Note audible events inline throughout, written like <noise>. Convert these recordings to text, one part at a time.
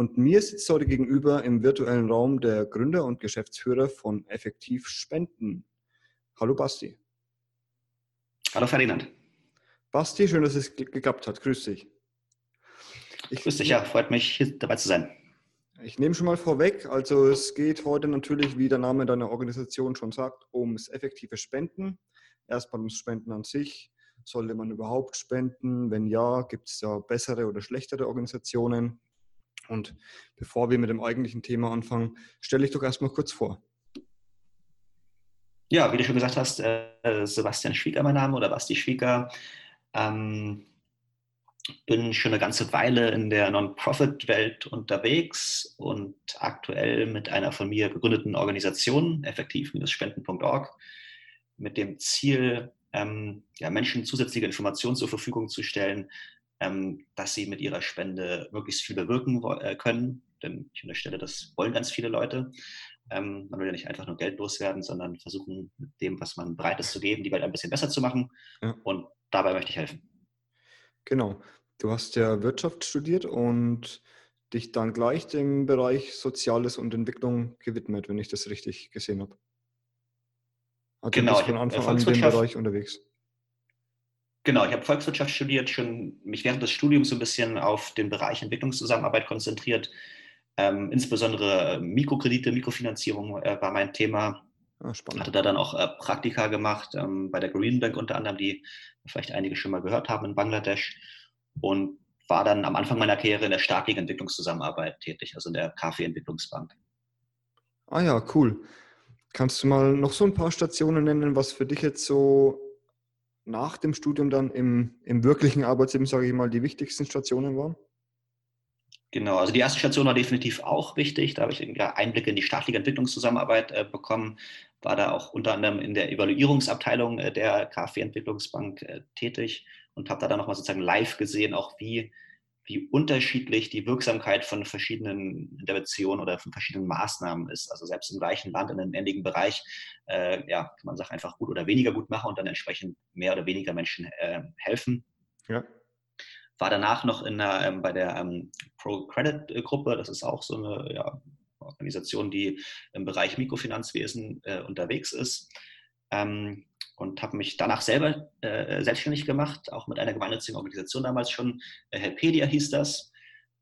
Und mir sitzt heute gegenüber im virtuellen Raum der Gründer und Geschäftsführer von Effektiv Spenden. Hallo Basti. Hallo Ferdinand. Basti, schön, dass es geklappt hat. Grüß dich. Ich, Grüß dich, ja, freut mich, hier dabei zu sein. Ich nehme schon mal vorweg, also es geht heute natürlich, wie der Name deiner Organisation schon sagt, ums effektive Spenden. Erstmal ums Spenden an sich, sollte man überhaupt spenden? Wenn ja, gibt es da bessere oder schlechtere Organisationen? Und bevor wir mit dem eigentlichen Thema anfangen, stelle ich doch erstmal kurz vor. Ja, wie du schon gesagt hast, äh, Sebastian Schwieger mein Name oder Basti Schwieger. Ähm, bin schon eine ganze Weile in der Non-Profit-Welt unterwegs und aktuell mit einer von mir gegründeten Organisation, effektiv-spenden.org, mit dem Ziel, ähm, ja, Menschen zusätzliche Informationen zur Verfügung zu stellen, ähm, dass sie mit ihrer Spende möglichst viel bewirken äh, können. Denn ich unterstelle, das wollen ganz viele Leute. Ähm, man will ja nicht einfach nur Geld loswerden, sondern versuchen, mit dem, was man bereit ist zu geben, die Welt ein bisschen besser zu machen. Ja. Und dabei möchte ich helfen. Genau. Du hast ja Wirtschaft studiert und dich dann gleich dem Bereich Soziales und Entwicklung gewidmet, wenn ich das richtig gesehen habe. Also genau, bist von Anfang an in dem Bereich unterwegs. Genau, ich habe Volkswirtschaft studiert, schon mich während des Studiums so ein bisschen auf den Bereich Entwicklungszusammenarbeit konzentriert. Ähm, insbesondere Mikrokredite, Mikrofinanzierung äh, war mein Thema. Ah, spannend. Hatte da dann auch äh, Praktika gemacht, ähm, bei der Green Bank unter anderem, die vielleicht einige schon mal gehört haben in Bangladesch. Und war dann am Anfang meiner Karriere in der staatlichen Entwicklungszusammenarbeit tätig, also in der KfW-Entwicklungsbank. Ah ja, cool. Kannst du mal noch so ein paar Stationen nennen, was für dich jetzt so nach dem Studium dann im, im wirklichen Arbeitsleben, sage ich mal, die wichtigsten Stationen waren? Genau, also die erste Station war definitiv auch wichtig. Da habe ich Einblicke in die staatliche Entwicklungszusammenarbeit äh, bekommen, war da auch unter anderem in der Evaluierungsabteilung äh, der KfW-Entwicklungsbank äh, tätig und habe da dann nochmal sozusagen live gesehen, auch wie wie unterschiedlich die Wirksamkeit von verschiedenen Interventionen oder von verschiedenen Maßnahmen ist. Also selbst im gleichen Land, in einem ähnlichen Bereich, äh, ja, kann man Sachen einfach gut oder weniger gut machen und dann entsprechend mehr oder weniger Menschen äh, helfen. Ja. War danach noch in der, ähm, bei der ähm, Pro-Credit-Gruppe, das ist auch so eine ja, Organisation, die im Bereich Mikrofinanzwesen äh, unterwegs ist. Ähm, und habe mich danach selber äh, selbstständig gemacht, auch mit einer gemeinnützigen Organisation damals schon. Äh, Helpedia hieß das.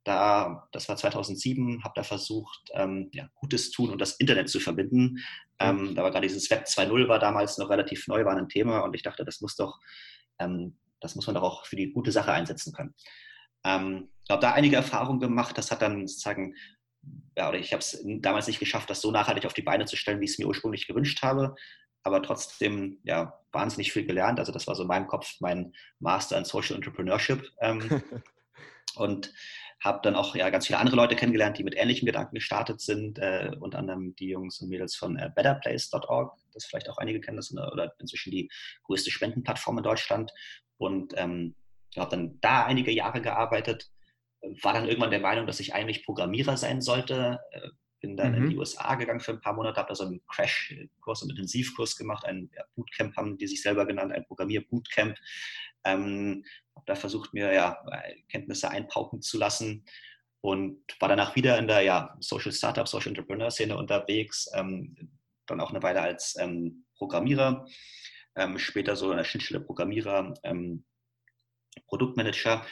Da, das war 2007, habe da versucht, ähm, ja, Gutes tun und das Internet zu verbinden. Ähm, da war gerade dieses Web 2.0 war damals noch relativ neu, war ein Thema und ich dachte, das muss doch, ähm, das muss man doch auch für die gute Sache einsetzen können. Ähm, ich habe da einige Erfahrungen gemacht. Das hat dann sozusagen, ja, oder ich habe es damals nicht geschafft, das so nachhaltig auf die Beine zu stellen, wie ich es mir ursprünglich gewünscht habe aber trotzdem ja wahnsinnig viel gelernt. Also das war so in meinem Kopf mein Master in Social Entrepreneurship. Ähm, <laughs> und habe dann auch ja, ganz viele andere Leute kennengelernt, die mit ähnlichen Gedanken gestartet sind, äh, unter anderem die Jungs und Mädels von äh, betterplace.org, das vielleicht auch einige kennen, das ist oder inzwischen die größte Spendenplattform in Deutschland und ähm, habe dann da einige Jahre gearbeitet, war dann irgendwann der Meinung, dass ich eigentlich Programmierer sein sollte, äh, bin dann mhm. in die USA gegangen für ein paar Monate, habe da so einen Crash-Kurs, einen Intensivkurs gemacht, ein Bootcamp haben die sich selber genannt, ein Programmier-Bootcamp. Ähm, habe da versucht, mir ja, Kenntnisse einpauken zu lassen und war danach wieder in der ja, Social Startup, Social Entrepreneur-Szene unterwegs, ähm, dann auch eine Weile als ähm, Programmierer, ähm, später so in der Schnittstelle Programmierer, ähm, Produktmanager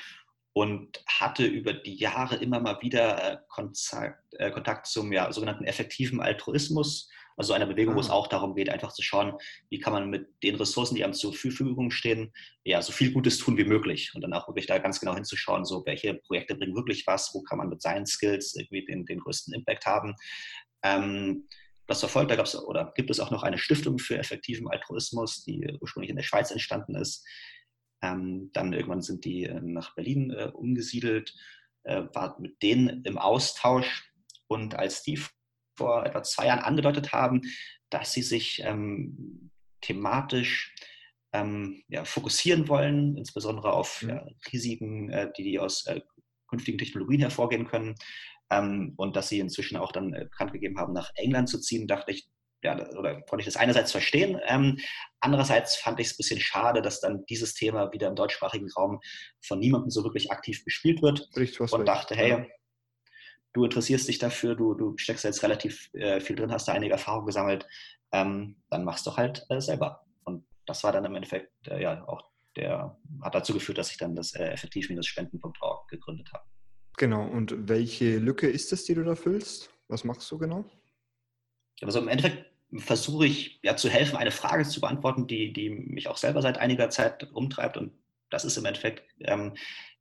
und hatte über die Jahre immer mal wieder äh, Kontakt, äh, Kontakt zum ja, sogenannten effektiven Altruismus, also einer Bewegung, ah. wo es ah. auch darum geht, einfach zu schauen, wie kann man mit den Ressourcen, die einem zur Verfügung stehen, ja, so viel Gutes tun wie möglich und dann auch wirklich da ganz genau hinzuschauen, so welche Projekte bringen wirklich was, wo kann man mit seinen Skills irgendwie den, den größten Impact haben. Ähm, das verfolgt, da gab es oder gibt es auch noch eine Stiftung für effektiven Altruismus, die ursprünglich in der Schweiz entstanden ist, ähm, dann irgendwann sind die äh, nach Berlin äh, umgesiedelt, äh, war mit denen im Austausch und als die vor etwa zwei Jahren angedeutet haben, dass sie sich ähm, thematisch ähm, ja, fokussieren wollen, insbesondere auf mhm. ja, Risiken, äh, die, die aus äh, künftigen Technologien hervorgehen können. Ähm, und dass sie inzwischen auch dann äh, bekannt gegeben haben, nach England zu ziehen, dachte ich, ja, oder konnte ich das einerseits verstehen. Ähm, andererseits fand ich es ein bisschen schade, dass dann dieses Thema wieder im deutschsprachigen Raum von niemandem so wirklich aktiv bespielt wird. Richtig, und recht. dachte, hey, du interessierst dich dafür, du, du steckst jetzt relativ äh, viel drin, hast da einige Erfahrungen gesammelt, ähm, dann machst du halt äh, selber. Und das war dann im Endeffekt äh, ja auch der, hat dazu geführt, dass ich dann das äh, effektiv-spenden.org gegründet habe. Genau, und welche Lücke ist es, die du da füllst? Was machst du genau? Also im Endeffekt versuche ich ja zu helfen, eine Frage zu beantworten, die, die mich auch selber seit einiger Zeit umtreibt. Und das ist im Endeffekt, ähm,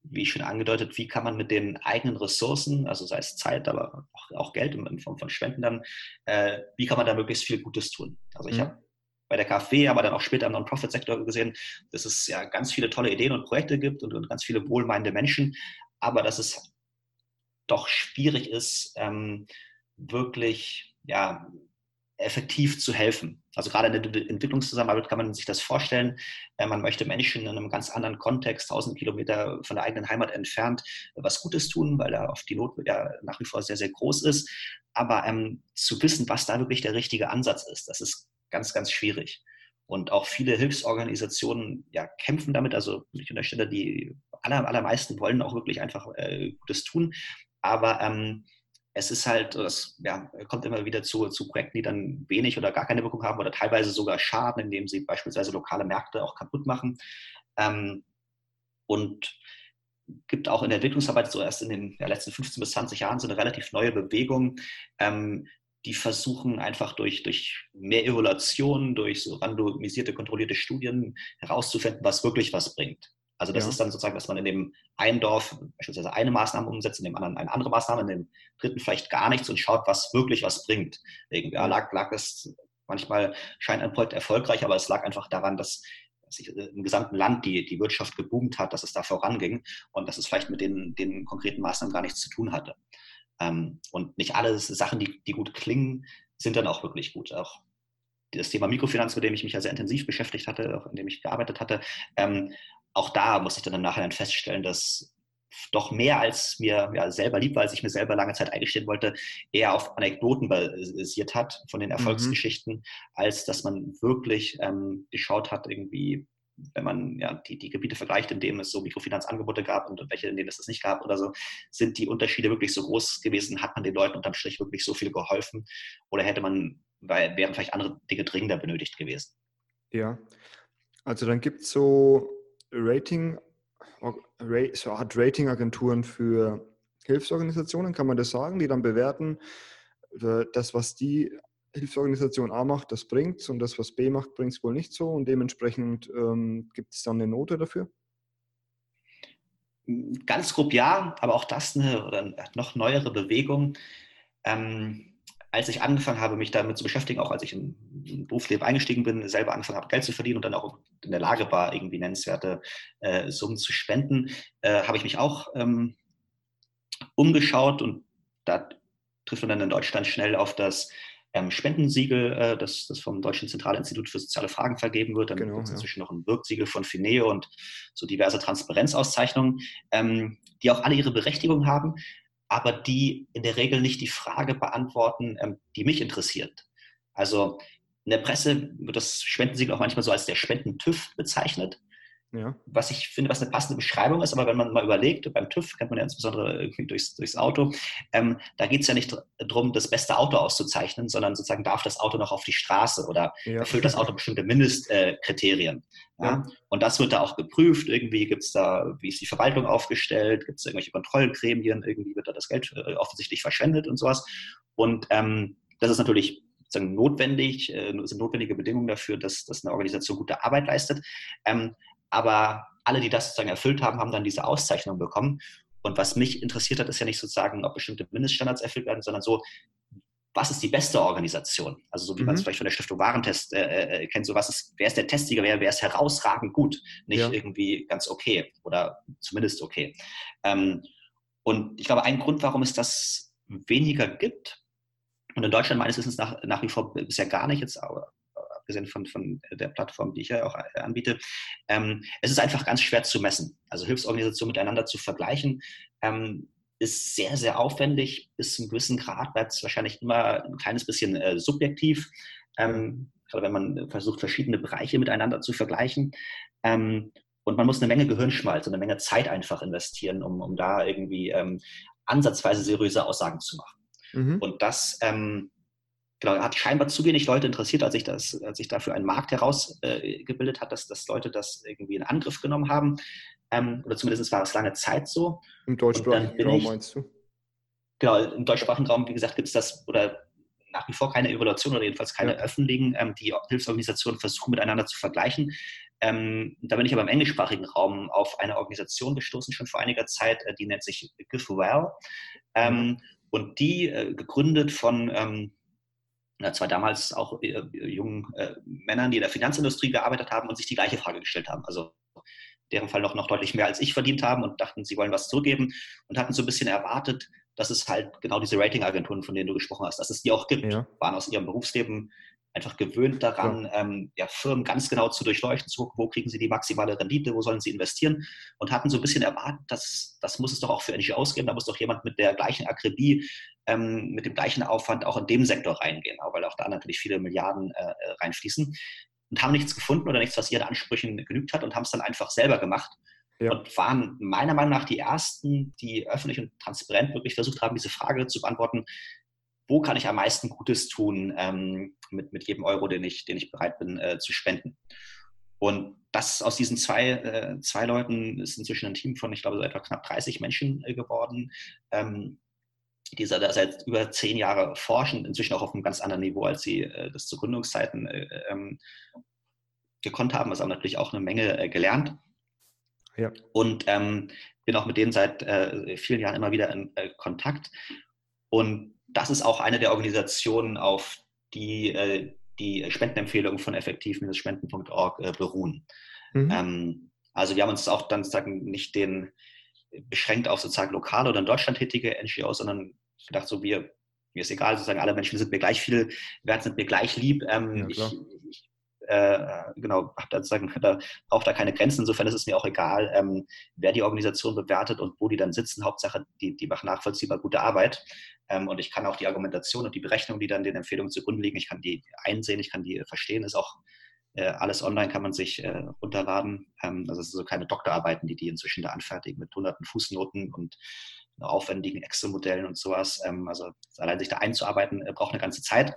wie ich schon angedeutet, wie kann man mit den eigenen Ressourcen, also sei es Zeit, aber auch, auch Geld in, Form von Spenden dann, äh, wie kann man da möglichst viel Gutes tun? Also ich mhm. habe bei der KfW, aber dann auch später im Non-Profit-Sektor gesehen, dass es ja ganz viele tolle Ideen und Projekte gibt und, und ganz viele wohlmeinende Menschen, aber dass es doch schwierig ist, ähm, wirklich ja, effektiv zu helfen. Also gerade in der Entwicklungszusammenarbeit kann man sich das vorstellen. Äh, man möchte Menschen in einem ganz anderen Kontext, 1000 Kilometer von der eigenen Heimat entfernt, was Gutes tun, weil da oft die Not ja nach wie vor sehr, sehr groß ist. Aber ähm, zu wissen, was da wirklich der richtige Ansatz ist, das ist ganz, ganz schwierig. Und auch viele Hilfsorganisationen ja, kämpfen damit. Also ich unterstelle, die aller, allermeisten wollen auch wirklich einfach äh, Gutes tun. Aber ähm, es ist halt, es ja, kommt immer wieder zu, zu Projekten, die dann wenig oder gar keine Wirkung haben oder teilweise sogar schaden, indem sie beispielsweise lokale Märkte auch kaputt machen. Ähm, und gibt auch in der Entwicklungsarbeit so erst in den ja, letzten 15 bis 20 Jahren so eine relativ neue Bewegung, ähm, die versuchen einfach durch, durch mehr Evaluation, durch so randomisierte, kontrollierte Studien herauszufinden, was wirklich was bringt. Also das ja. ist dann sozusagen, dass man in dem einen Dorf beispielsweise eine Maßnahme umsetzt, in dem anderen eine andere Maßnahme, in dem dritten vielleicht gar nichts und schaut, was wirklich was bringt. Irgendwie lag, lag es, manchmal scheint ein Projekt erfolgreich, aber es lag einfach daran, dass, dass sich im gesamten Land die, die Wirtschaft geboomt hat, dass es da voranging und dass es vielleicht mit den, den konkreten Maßnahmen gar nichts zu tun hatte. Ähm, und nicht alle Sachen, die, die gut klingen, sind dann auch wirklich gut. Auch das Thema Mikrofinanz, mit dem ich mich ja sehr intensiv beschäftigt hatte, auch in dem ich gearbeitet hatte, ähm, auch da muss ich dann im Nachhinein feststellen, dass doch mehr als mir ja, selber lieb war, als ich mir selber lange Zeit eingestehen wollte, eher auf Anekdoten basiert hat von den mhm. Erfolgsgeschichten, mhm. als dass man wirklich ähm, geschaut hat, irgendwie, wenn man ja, die, die Gebiete vergleicht, in denen es so Mikrofinanzangebote gab und welche, in denen es das nicht gab oder so, sind die Unterschiede wirklich so groß gewesen? Hat man den Leuten unterm Strich wirklich so viel geholfen? Oder hätte man, weil wären vielleicht andere Dinge dringender benötigt gewesen? Ja, also dann gibt es so Rating, so Art Ratingagenturen für Hilfsorganisationen, kann man das sagen, die dann bewerten, äh, das, was die Hilfsorganisation A macht, das bringt und das, was B macht, bringt es wohl nicht so und dementsprechend ähm, gibt es dann eine Note dafür? Ganz grob ja, aber auch das eine oder noch neuere Bewegung. Ähm, als ich angefangen habe, mich damit zu beschäftigen, auch als ich in, in Berufsleben eingestiegen bin, selber angefangen habe, Geld zu verdienen und dann auch in der Lage war, irgendwie nennenswerte äh, Summen zu spenden, äh, habe ich mich auch ähm, umgeschaut und da trifft man dann in Deutschland schnell auf das ähm, Spendensiegel, äh, das, das vom Deutschen Zentralinstitut für soziale Fragen vergeben wird. Dann genau, gibt es ja. inzwischen noch ein Wirksiegel von Fineo und so diverse Transparenzauszeichnungen, ähm, die auch alle ihre Berechtigung haben aber die in der Regel nicht die Frage beantworten, ähm, die mich interessiert. Also in der Presse wird das Spendensiegel auch manchmal so als der Spenden-TÜV bezeichnet. Ja. Was ich finde, was eine passende Beschreibung ist, aber wenn man mal überlegt, beim TÜV kennt man ja insbesondere irgendwie durchs, durchs Auto, ähm, da geht es ja nicht darum, das beste Auto auszuzeichnen, sondern sozusagen darf das Auto noch auf die Straße oder ja. erfüllt das Auto bestimmte Mindestkriterien. Äh, ja? ja? Und das wird da auch geprüft. Irgendwie gibt es da, wie ist die Verwaltung aufgestellt, gibt es irgendwelche Kontrollgremien, irgendwie wird da das Geld äh, offensichtlich verschwendet und sowas. Und ähm, das ist natürlich sozusagen notwendig, äh, sind notwendige Bedingungen dafür, dass, dass eine Organisation gute Arbeit leistet. Ähm, aber alle, die das sozusagen erfüllt haben, haben dann diese Auszeichnung bekommen. Und was mich interessiert hat, ist ja nicht sozusagen, ob bestimmte Mindeststandards erfüllt werden, sondern so, was ist die beste Organisation? Also so wie mhm. man es vielleicht von der Stiftung Warentest äh, äh, kennt, so was ist, wer ist der Testsieger, wer, wer ist herausragend gut, nicht ja. irgendwie ganz okay oder zumindest okay. Ähm, und ich glaube, ein Grund, warum es das weniger gibt, Und in Deutschland meines Wissens nach, nach wie vor bisher gar nicht, jetzt aber abgesehen von, von der Plattform, die ich ja auch äh, anbiete. Ähm, es ist einfach ganz schwer zu messen. Also Hilfsorganisationen miteinander zu vergleichen, ähm, ist sehr, sehr aufwendig. Bis zu einem gewissen Grad bleibt es wahrscheinlich immer ein kleines bisschen äh, subjektiv. Ähm, gerade wenn man versucht, verschiedene Bereiche miteinander zu vergleichen. Ähm, und man muss eine Menge Gehirnschmalz und eine Menge Zeit einfach investieren, um, um da irgendwie ähm, ansatzweise seriöse Aussagen zu machen. Mhm. Und das ähm, genau, hat scheinbar zu wenig Leute interessiert, als sich das, als sich dafür ein Markt herausgebildet äh, hat, dass, dass Leute das irgendwie in Angriff genommen haben. Ähm, oder zumindest war es lange Zeit so. Im deutschsprachigen Raum meinst du? Genau, im deutschsprachigen Raum, wie gesagt, gibt es das oder nach wie vor keine Evaluation oder jedenfalls keine ja. öffentlichen, ähm, die Hilfsorganisationen versuchen miteinander zu vergleichen. Ähm, da bin ich aber im englischsprachigen Raum auf eine Organisation gestoßen, schon vor einiger Zeit, äh, die nennt sich GiveWell. Ähm, mhm. Und die, äh, gegründet von zwar damals auch äh, jungen äh, Männern, die in der Finanzindustrie gearbeitet haben und sich die gleiche Frage gestellt haben. Also in deren Fall noch, noch deutlich mehr als ich verdient haben und dachten, sie wollen was zurückgeben und hatten so ein bisschen erwartet, dass es halt genau diese Ratingagenturen, von denen du gesprochen hast, dass es die auch gibt, ja. waren aus ihrem Berufsleben einfach gewöhnt daran, ja. Ähm, ja, Firmen ganz genau zu durchleuchten, zu gucken, wo kriegen sie die maximale Rendite, wo sollen sie investieren und hatten so ein bisschen erwartet, dass das muss es doch auch für NGOs geben, da muss doch jemand mit der gleichen Akribie, ähm, mit dem gleichen Aufwand auch in dem Sektor reingehen, auch weil auch da natürlich viele Milliarden äh, äh, reinfließen und haben nichts gefunden oder nichts, was ihren Ansprüchen genügt hat und haben es dann einfach selber gemacht ja. und waren meiner Meinung nach die ersten, die öffentlich und transparent wirklich versucht haben, diese Frage zu beantworten, wo kann ich am meisten Gutes tun ähm, mit, mit jedem Euro, den ich, den ich bereit bin äh, zu spenden. Und das aus diesen zwei, äh, zwei Leuten ist inzwischen ein Team von, ich glaube, so etwa knapp 30 Menschen äh, geworden, ähm, die seit über zehn Jahren forschen, inzwischen auch auf einem ganz anderen Niveau, als sie äh, das zu Gründungszeiten äh, ähm, gekonnt haben. Also haben natürlich auch eine Menge äh, gelernt. Ja. Und ähm, bin auch mit denen seit äh, vielen Jahren immer wieder in Kontakt. Und das ist auch eine der Organisationen, auf die äh, die Spendenempfehlungen von effektiv-spenden.org äh, beruhen. Mhm. Ähm, also wir haben uns auch dann sozusagen nicht den beschränkt auf sozusagen lokale oder in Deutschland tätige NGOs, sondern gedacht, so wir, mir ist egal, sozusagen alle Menschen sind mir gleich viel wert, sind mir gleich lieb. Ähm, ja, ich, ich äh, genau, habe da sozusagen, da braucht da keine Grenzen. Insofern ist es mir auch egal, ähm, wer die Organisation bewertet und wo die dann sitzen. Hauptsache, die, die machen nachvollziehbar gute Arbeit. Ähm, und ich kann auch die Argumentation und die Berechnung, die dann den Empfehlungen zugrunde liegen, ich kann die einsehen, ich kann die verstehen, ist auch alles online, kann man sich äh, runterladen. Ähm, also es sind so keine Doktorarbeiten, die die inzwischen da anfertigen mit hunderten Fußnoten und aufwendigen Excel-Modellen und sowas. Ähm, also allein sich da einzuarbeiten, äh, braucht eine ganze Zeit.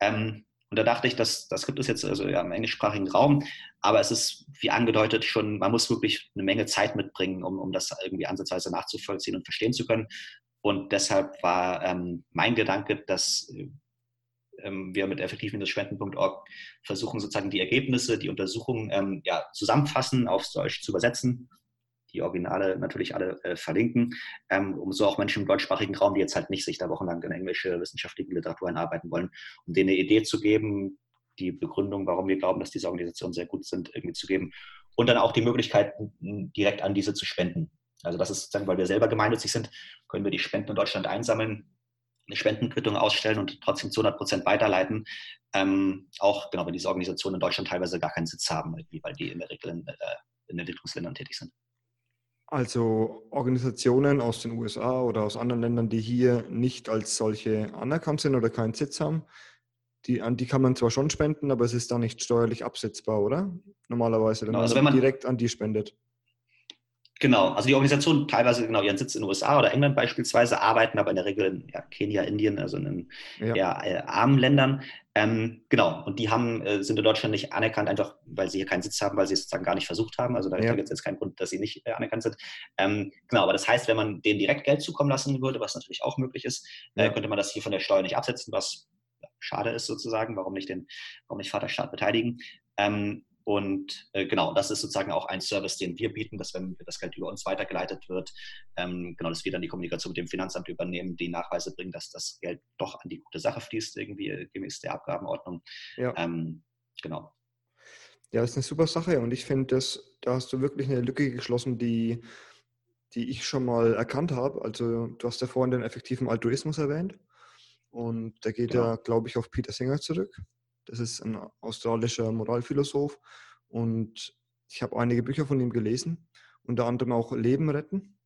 Ähm, und da dachte ich, das, das gibt es jetzt also ja, im englischsprachigen Raum, aber es ist, wie angedeutet, schon, man muss wirklich eine Menge Zeit mitbringen, um, um das irgendwie ansatzweise nachzuvollziehen und verstehen zu können. Und deshalb war ähm, mein Gedanke, dass ähm, wir mit effektiv-spenden.org versuchen, sozusagen die Ergebnisse, die Untersuchungen ähm, ja, zusammenfassen, aufs Deutsch zu übersetzen, die Originale natürlich alle äh, verlinken, ähm, um so auch Menschen im deutschsprachigen Raum, die jetzt halt nicht sich da wochenlang in englische wissenschaftliche Literatur einarbeiten wollen, um denen eine Idee zu geben, die Begründung, warum wir glauben, dass diese Organisationen sehr gut sind, irgendwie zu geben. Und dann auch die Möglichkeit, direkt an diese zu spenden. Also das ist sozusagen, weil wir selber gemeinnützig sind, können wir die Spenden in Deutschland einsammeln, eine Spendenquittung ausstellen und trotzdem zu 100 Prozent weiterleiten. Ähm, auch genau, wenn diese Organisationen in Deutschland teilweise gar keinen Sitz haben, weil die in der Regel in, äh, in Entwicklungsländern tätig sind. Also Organisationen aus den USA oder aus anderen Ländern, die hier nicht als solche anerkannt sind oder keinen Sitz haben, die, an die kann man zwar schon spenden, aber es ist dann nicht steuerlich absetzbar, oder? Normalerweise, wenn, genau, also wenn man direkt an die spendet. Genau, also die Organisationen teilweise genau ihren Sitz in den USA oder England beispielsweise, arbeiten aber in der Regel in ja, Kenia, Indien, also in ja. eher äh, armen Ländern. Ähm, genau, und die haben, äh, sind in Deutschland nicht anerkannt, einfach weil sie hier keinen Sitz haben, weil sie es sozusagen gar nicht versucht haben. Also da ja. gibt es jetzt keinen Grund, dass sie nicht äh, anerkannt sind. Ähm, genau, aber das heißt, wenn man denen direkt Geld zukommen lassen würde, was natürlich auch möglich ist, äh, könnte man das hier von der Steuer nicht absetzen, was schade ist sozusagen. Warum nicht den, warum nicht Vaterstaat beteiligen? Ähm, und äh, genau, das ist sozusagen auch ein Service, den wir bieten, dass wenn das Geld über uns weitergeleitet wird, ähm, genau, dass wir dann die Kommunikation mit dem Finanzamt übernehmen, die Nachweise bringen, dass das Geld doch an die gute Sache fließt, irgendwie äh, gemäß der Abgabenordnung. Ja. Ähm, genau. Ja, das ist eine super Sache und ich finde, da hast du wirklich eine Lücke geschlossen, die, die ich schon mal erkannt habe. Also du hast ja vorhin den effektiven Altruismus erwähnt. Und der geht genau. ja, glaube ich, auf Peter Singer zurück. Das ist ein australischer Moralphilosoph. Und ich habe einige Bücher von ihm gelesen, unter anderem auch Leben retten.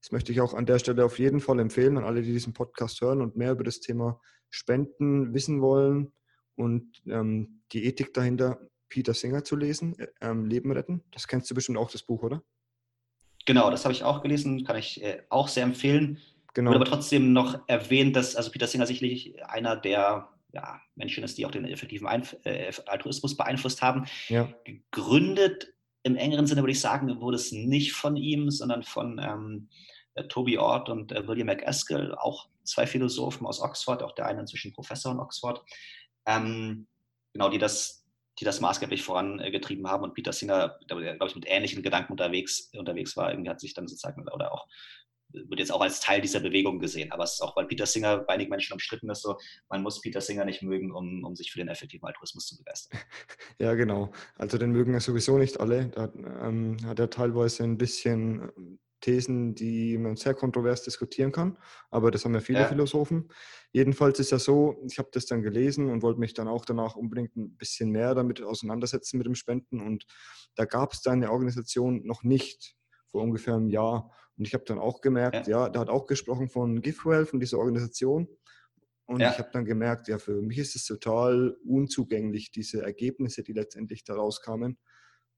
Das möchte ich auch an der Stelle auf jeden Fall empfehlen an alle, die diesen Podcast hören und mehr über das Thema Spenden wissen wollen und ähm, die Ethik dahinter, Peter Singer zu lesen, äh, ähm, Leben retten. Das kennst du bestimmt auch, das Buch, oder? Genau, das habe ich auch gelesen, kann ich äh, auch sehr empfehlen. Genau. Wurde aber trotzdem noch erwähnt, dass also Peter Singer sicherlich einer der ja, Menschen ist, die auch den effektiven Einf äh, Altruismus beeinflusst haben. Ja. Gegründet im engeren Sinne würde ich sagen, wurde es nicht von ihm, sondern von ähm, äh, Toby Ord und äh, William McAskill, auch zwei Philosophen aus Oxford, auch der eine inzwischen Professor in Oxford, ähm, genau, die das, die das maßgeblich vorangetrieben haben. Und Peter Singer, der, glaube ich, mit ähnlichen Gedanken unterwegs, unterwegs war, irgendwie hat sich dann sozusagen oder auch wird jetzt auch als Teil dieser Bewegung gesehen. Aber es ist auch, weil Peter Singer bei einigen Menschen umstritten ist, so, man muss Peter Singer nicht mögen, um, um sich für den effektiven Altruismus zu begeistern. <laughs> Ja, genau. Also den mögen ja sowieso nicht alle. Da ähm, hat er teilweise ein bisschen ähm, Thesen, die man sehr kontrovers diskutieren kann, aber das haben ja viele ja. Philosophen. Jedenfalls ist ja so, ich habe das dann gelesen und wollte mich dann auch danach unbedingt ein bisschen mehr damit auseinandersetzen mit dem Spenden und da gab es dann eine Organisation noch nicht vor ungefähr einem Jahr und ich habe dann auch gemerkt, ja. ja, da hat auch gesprochen von GiveWell, von dieser Organisation. Und ja. ich habe dann gemerkt, ja, für mich ist es total unzugänglich, diese Ergebnisse, die letztendlich daraus kamen.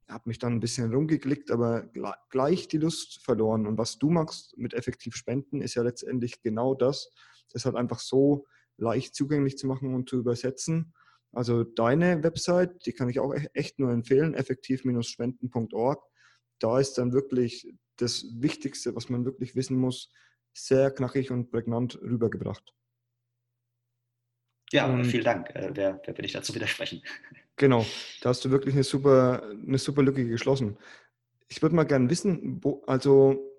Ich habe mich dann ein bisschen rumgeklickt, aber gleich die Lust verloren. Und was du machst mit effektiv Spenden, ist ja letztendlich genau das. Das halt einfach so leicht zugänglich zu machen und zu übersetzen. Also deine Website, die kann ich auch e-, echt nur empfehlen, effektiv-spenden.org. Da ist dann wirklich das Wichtigste, was man wirklich wissen muss, sehr knackig und prägnant rübergebracht. Ja, und vielen Dank. Äh, wer, wer will ich dazu widersprechen? <laughs> Genau, da hast du wirklich eine super, eine super Lücke geschlossen. Ich würde mal gerne wissen, wo, also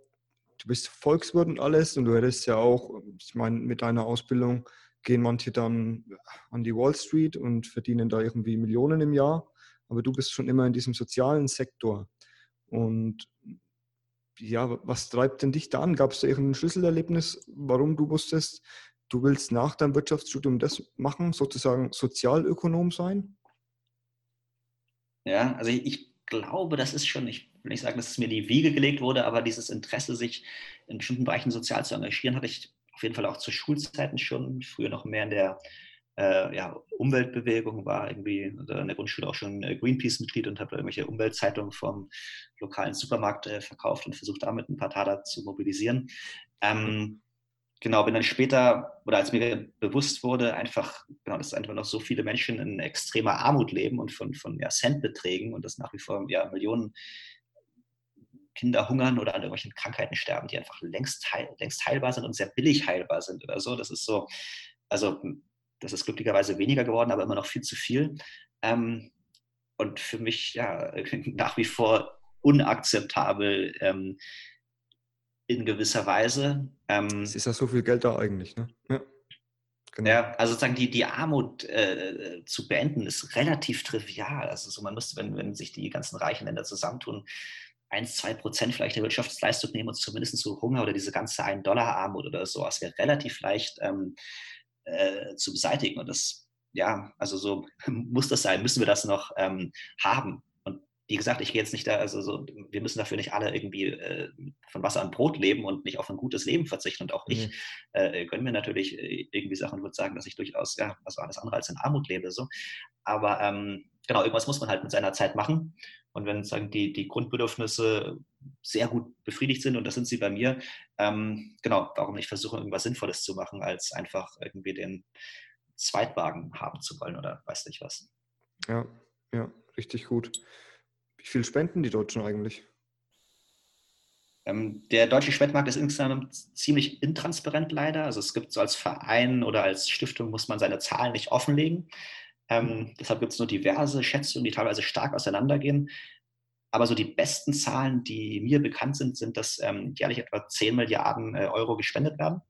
du bist Volkswirt und alles und du hättest ja auch, ich meine, mit deiner Ausbildung gehen manche dann an die Wall Street und verdienen da irgendwie Millionen im Jahr, aber du bist schon immer in diesem sozialen Sektor. Und ja, was treibt denn dich da an? Gab es da irgendein Schlüsselerlebnis, warum du wusstest, du willst nach deinem Wirtschaftsstudium das machen, sozusagen Sozialökonom sein? Ja, also ich, glaube, das ist schon, ich will nicht sagen, dass es mir die Wiege gelegt wurde, aber dieses Interesse, sich in bestimmten Bereichen sozial zu engagieren, hatte ich auf jeden Fall auch zu Schulzeiten schon, früher noch mehr in der äh, ja, Umweltbewegung, war irgendwie in der Grundschule auch schon äh, Greenpeace-Mitglied und habe irgendwelche Umweltzeitungen vom lokalen Supermarkt äh, verkauft und versucht damit ein paar Taler zu mobilisieren. Ähm, genau, bin dann später, oder als mir bewusst wurde, einfach, genau, dass einfach noch so viele Menschen in extremer Armut leben und von, von ja, Centbeträgen und dass nach wie vor ja, Millionen Kinder hungern oder an irgendwelchen Krankheiten sterben, die einfach längst, heil, längst heilbar sind und sehr billig heilbar sind oder so. Das ist so, also das ist glücklicherweise weniger geworden, aber immer noch viel zu viel. Ähm, und für mich ja <laughs> nach wie vor unakzeptabel ähm, in gewisser Weise. Ähm, es ist ja so viel Geld da eigentlich, ne? Ja. Genau. Ja, also sozusagen die, die Armut äh, zu beenden ist relativ trivial. Also so man müsste, wenn, wenn sich die ganzen reichen Länder zusammentun, 1, 2 Prozent vielleicht der Wirtschaftsleistung nehmen und zumindest so Hunger oder diese ganze 1-Dollar-Armut oder sowas wäre relativ leicht ähm, äh, zu beseitigen. Und das, ja, also so <laughs> muss das sein, müssen wir das noch ähm, haben. Und wie gesagt, ich gehe jetzt nicht da, also so, wir müssen dafür nicht alle irgendwie äh, von Wasser und Brot leben und nicht auf ein gutes Leben verzichten. Und auch mhm. ich äh, gönne mir natürlich äh, irgendwie Sachen und würde sagen, dass ich durchaus, ja, also alles andere als in Armut lebe. So. Aber ähm, genau, irgendwas muss man halt mit seiner Zeit machen. Und wenn sagen, die, die Grundbedürfnisse sehr gut befriedigt sind, und das sind sie bei mir, ähm, genau, warum nicht versuchen, irgendwas Sinnvolles zu machen, als einfach irgendwie den Zweitwagen haben zu wollen oder weiß nicht was. Ja, ja, richtig gut. Wie viel spenden die Deutschen eigentlich? Ähm, der deutsche Spendenmarkt ist insgesamt ziemlich intransparent leider. Also es gibt so als Verein oder als Stiftung muss man seine Zahlen nicht offenlegen. Ähm, deshalb gibt es nur diverse Schätzungen, die teilweise stark auseinandergehen. Aber so die besten Zahlen, die mir bekannt sind, sind, dass ähm, jährlich etwa 10 Milliarden äh, Euro gespendet werden.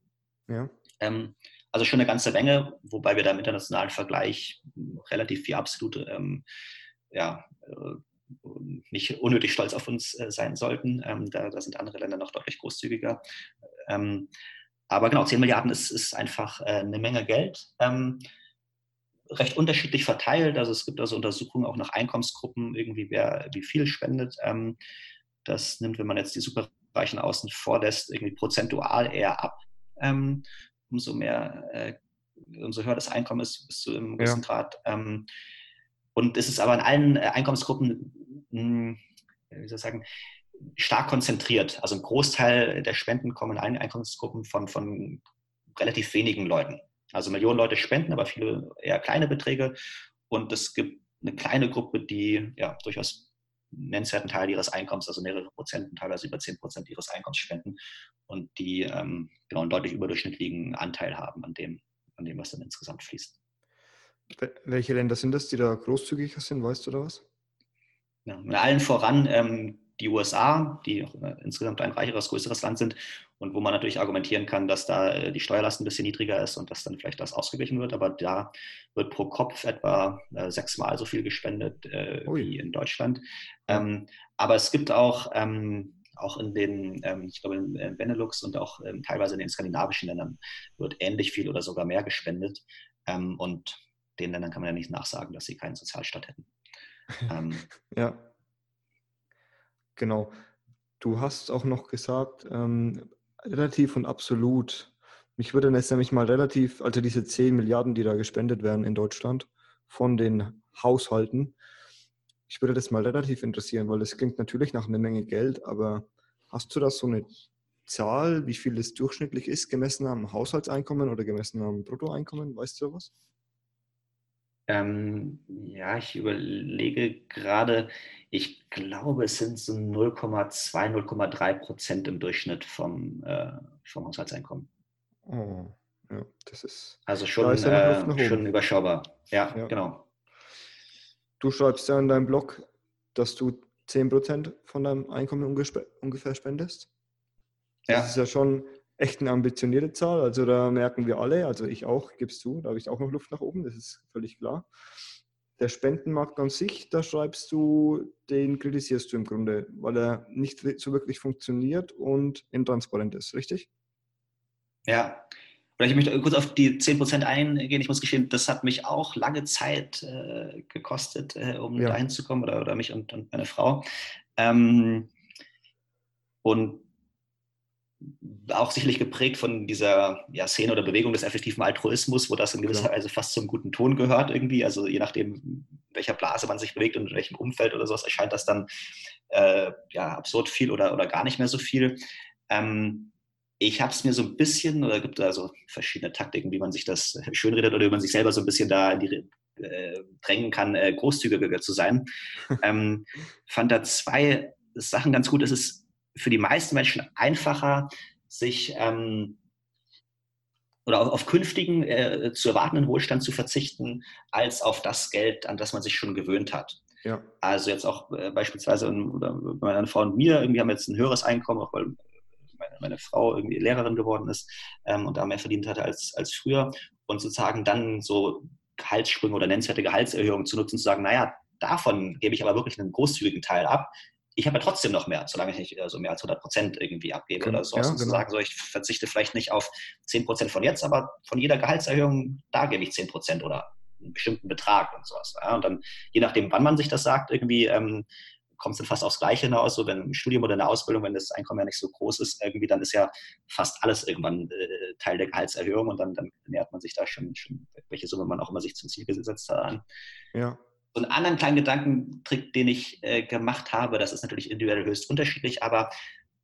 Ja. Ähm, also schon eine ganze Menge, wobei wir da im internationalen Vergleich relativ viel absolute, ähm, ja, äh, nicht unnötig stolz auf uns äh, sein sollten. Ähm, da, da, sind andere Länder noch deutlich großzügiger. Ähm, aber genau, 10 Milliarden ist, ist einfach äh, eine Menge Geld. Recht unterschiedlich verteilt. Also es gibt also Untersuchungen auch nach Einkommensgruppen, irgendwie wer wie viel spendet. Ähm, das nimmt, wenn man jetzt die Superreichen außen vor lässt, irgendwie prozentual eher ab. Ähm, umso mehr, äh, umso höher das Einkommen ist, bis zu einem gewissen ja. Grad. Ähm, und es ist aber in allen äh, Einkommensgruppen, mh, hm, wie soll ich sagen, stark konzentriert. Also ein Großteil der Spenden kommen in allen Einkommensgruppen von, von relativ wenigen Leuten. Also Millionen Leute spenden, aber viele eher kleine Beträge. Und es gibt eine kleine Gruppe, die ja durchaus einen nennenswerten Teil ihres Einkommens, also mehrere Prozent, teilweise über 10 Prozent ihres Einkommens spenden und die ähm, genau einen deutlich überdurchschnittlichen Anteil haben an dem, an dem, was dann insgesamt fließt. Welche Länder sind das, die da großzügiger sind, weißt du da was? Ja, allen voran ähm, die USA, die äh, insgesamt ein reicheres, größeres Land sind und wo man natürlich argumentieren kann, dass da äh, die Steuerlast ein bisschen niedriger ist und dass dann vielleicht das ausgeglichen wird. Aber da wird pro Kopf etwa äh, sechsmal so viel gespendet äh, wie in Deutschland. Ähm, aber es gibt auch, ähm, auch in den, ähm, ich glaube, in Benelux und auch ähm, teilweise in den skandinavischen Ländern wird ähnlich viel oder sogar mehr gespendet. Ähm, und den Ländern kann man ja nicht nachsagen, dass sie keinen Sozialstaat hätten. Ähm, <laughs> ja. Genau. Du hast auch noch gesagt, ähm, relativ und absolut. Mich würde jetzt nämlich mal relativ, also diese 10 Milliarden, die da gespendet werden in Deutschland von den Haushalten, ich würde das mal relativ interessieren, weil das klingt natürlich nach einer Menge Geld, aber hast du da so eine Zahl, wie viel es durchschnittlich ist, gemessen am Haushaltseinkommen oder gemessen am Bruttoeinkommen? Weißt du was? Ähm, ja, ich überlege gerade, ich glaube, es sind so 0,2, 0,3 Prozent im Durchschnitt vom, äh, vom Haushaltseinkommen. Oh, ja, das ist. Also schon, ist ja äh, schon überschaubar. Ja, ja, genau. Du schreibst ja in deinem Blog, dass du 10 Prozent von deinem Einkommen ungefähr spendest. Das ja. ist ja schon echt eine ambitionierte Zahl. Also da merken wir alle, also ich auch, gibst du, da habe ich auch noch Luft nach oben, das ist völlig klar. Der Spendenmarkt an sich, da schreibst du, den kritisierst du im Grunde, weil er nicht so wirklich funktioniert und intransparent ist, richtig? Ja, Vielleicht möchte ich kurz auf die 10% eingehen. Ich muss gestehen, das hat mich auch lange Zeit äh, gekostet, äh, um ja. dahin zu kommen, oder, oder mich und, und meine Frau. Ähm, und auch sicherlich geprägt von dieser ja, Szene oder Bewegung des effektiven Altruismus, wo das in gewisser genau. Weise fast zum guten Ton gehört irgendwie. Also je nachdem, in welcher Blase man sich bewegt und in welchem Umfeld oder sowas, erscheint das dann äh, ja, absurd viel oder, oder gar nicht mehr so viel. Ähm, ich habe es mir so ein bisschen, oder gibt also verschiedene Taktiken, wie man sich das schönredet oder wie man sich selber so ein bisschen da in die äh, drängen kann, äh, großzügiger zu sein. <laughs> ähm, fand da zwei Sachen ganz gut. Es ist für die meisten Menschen einfacher, sich ähm, oder auf, auf künftigen äh, zu erwartenden Wohlstand zu verzichten, als auf das Geld, an das man sich schon gewöhnt hat. Ja. Also jetzt auch äh, beispielsweise oder meine Frau und mir, irgendwie haben wir jetzt ein höheres Einkommen, auch weil meine, meine Frau irgendwie Lehrerin geworden ist ähm, und da mehr verdient hatte als, als früher. Und sozusagen dann so Gehaltssprünge oder nennenswerte Gehaltserhöhungen zu nutzen, zu sagen, naja, davon gebe ich aber wirklich einen großzügigen Teil ab, ich habe ja trotzdem noch mehr, solange ich nicht so also mehr als 100 Prozent irgendwie abgebe genau, oder so. Ja, also genau. sagen, so, ich verzichte vielleicht nicht auf 10 Prozent von jetzt, aber von jeder Gehaltserhöhung, da gebe ich 10 Prozent oder einen bestimmten Betrag und sowas. Ja? Und dann, je nachdem, wann man sich das sagt, irgendwie ähm, kommt es dann fast aufs Gleiche hinaus. So, wenn im Studium oder in der Ausbildung, wenn das Einkommen ja nicht so groß ist, irgendwie, dann ist ja fast alles irgendwann äh, Teil der Gehaltserhöhung und dann, dann nähert man sich da schon, schon, welche Summe man auch immer sich zum Ziel gesetzt hat an. Ja so einen anderen kleinen Gedankentrick, den ich äh, gemacht habe, das ist natürlich individuell höchst unterschiedlich, aber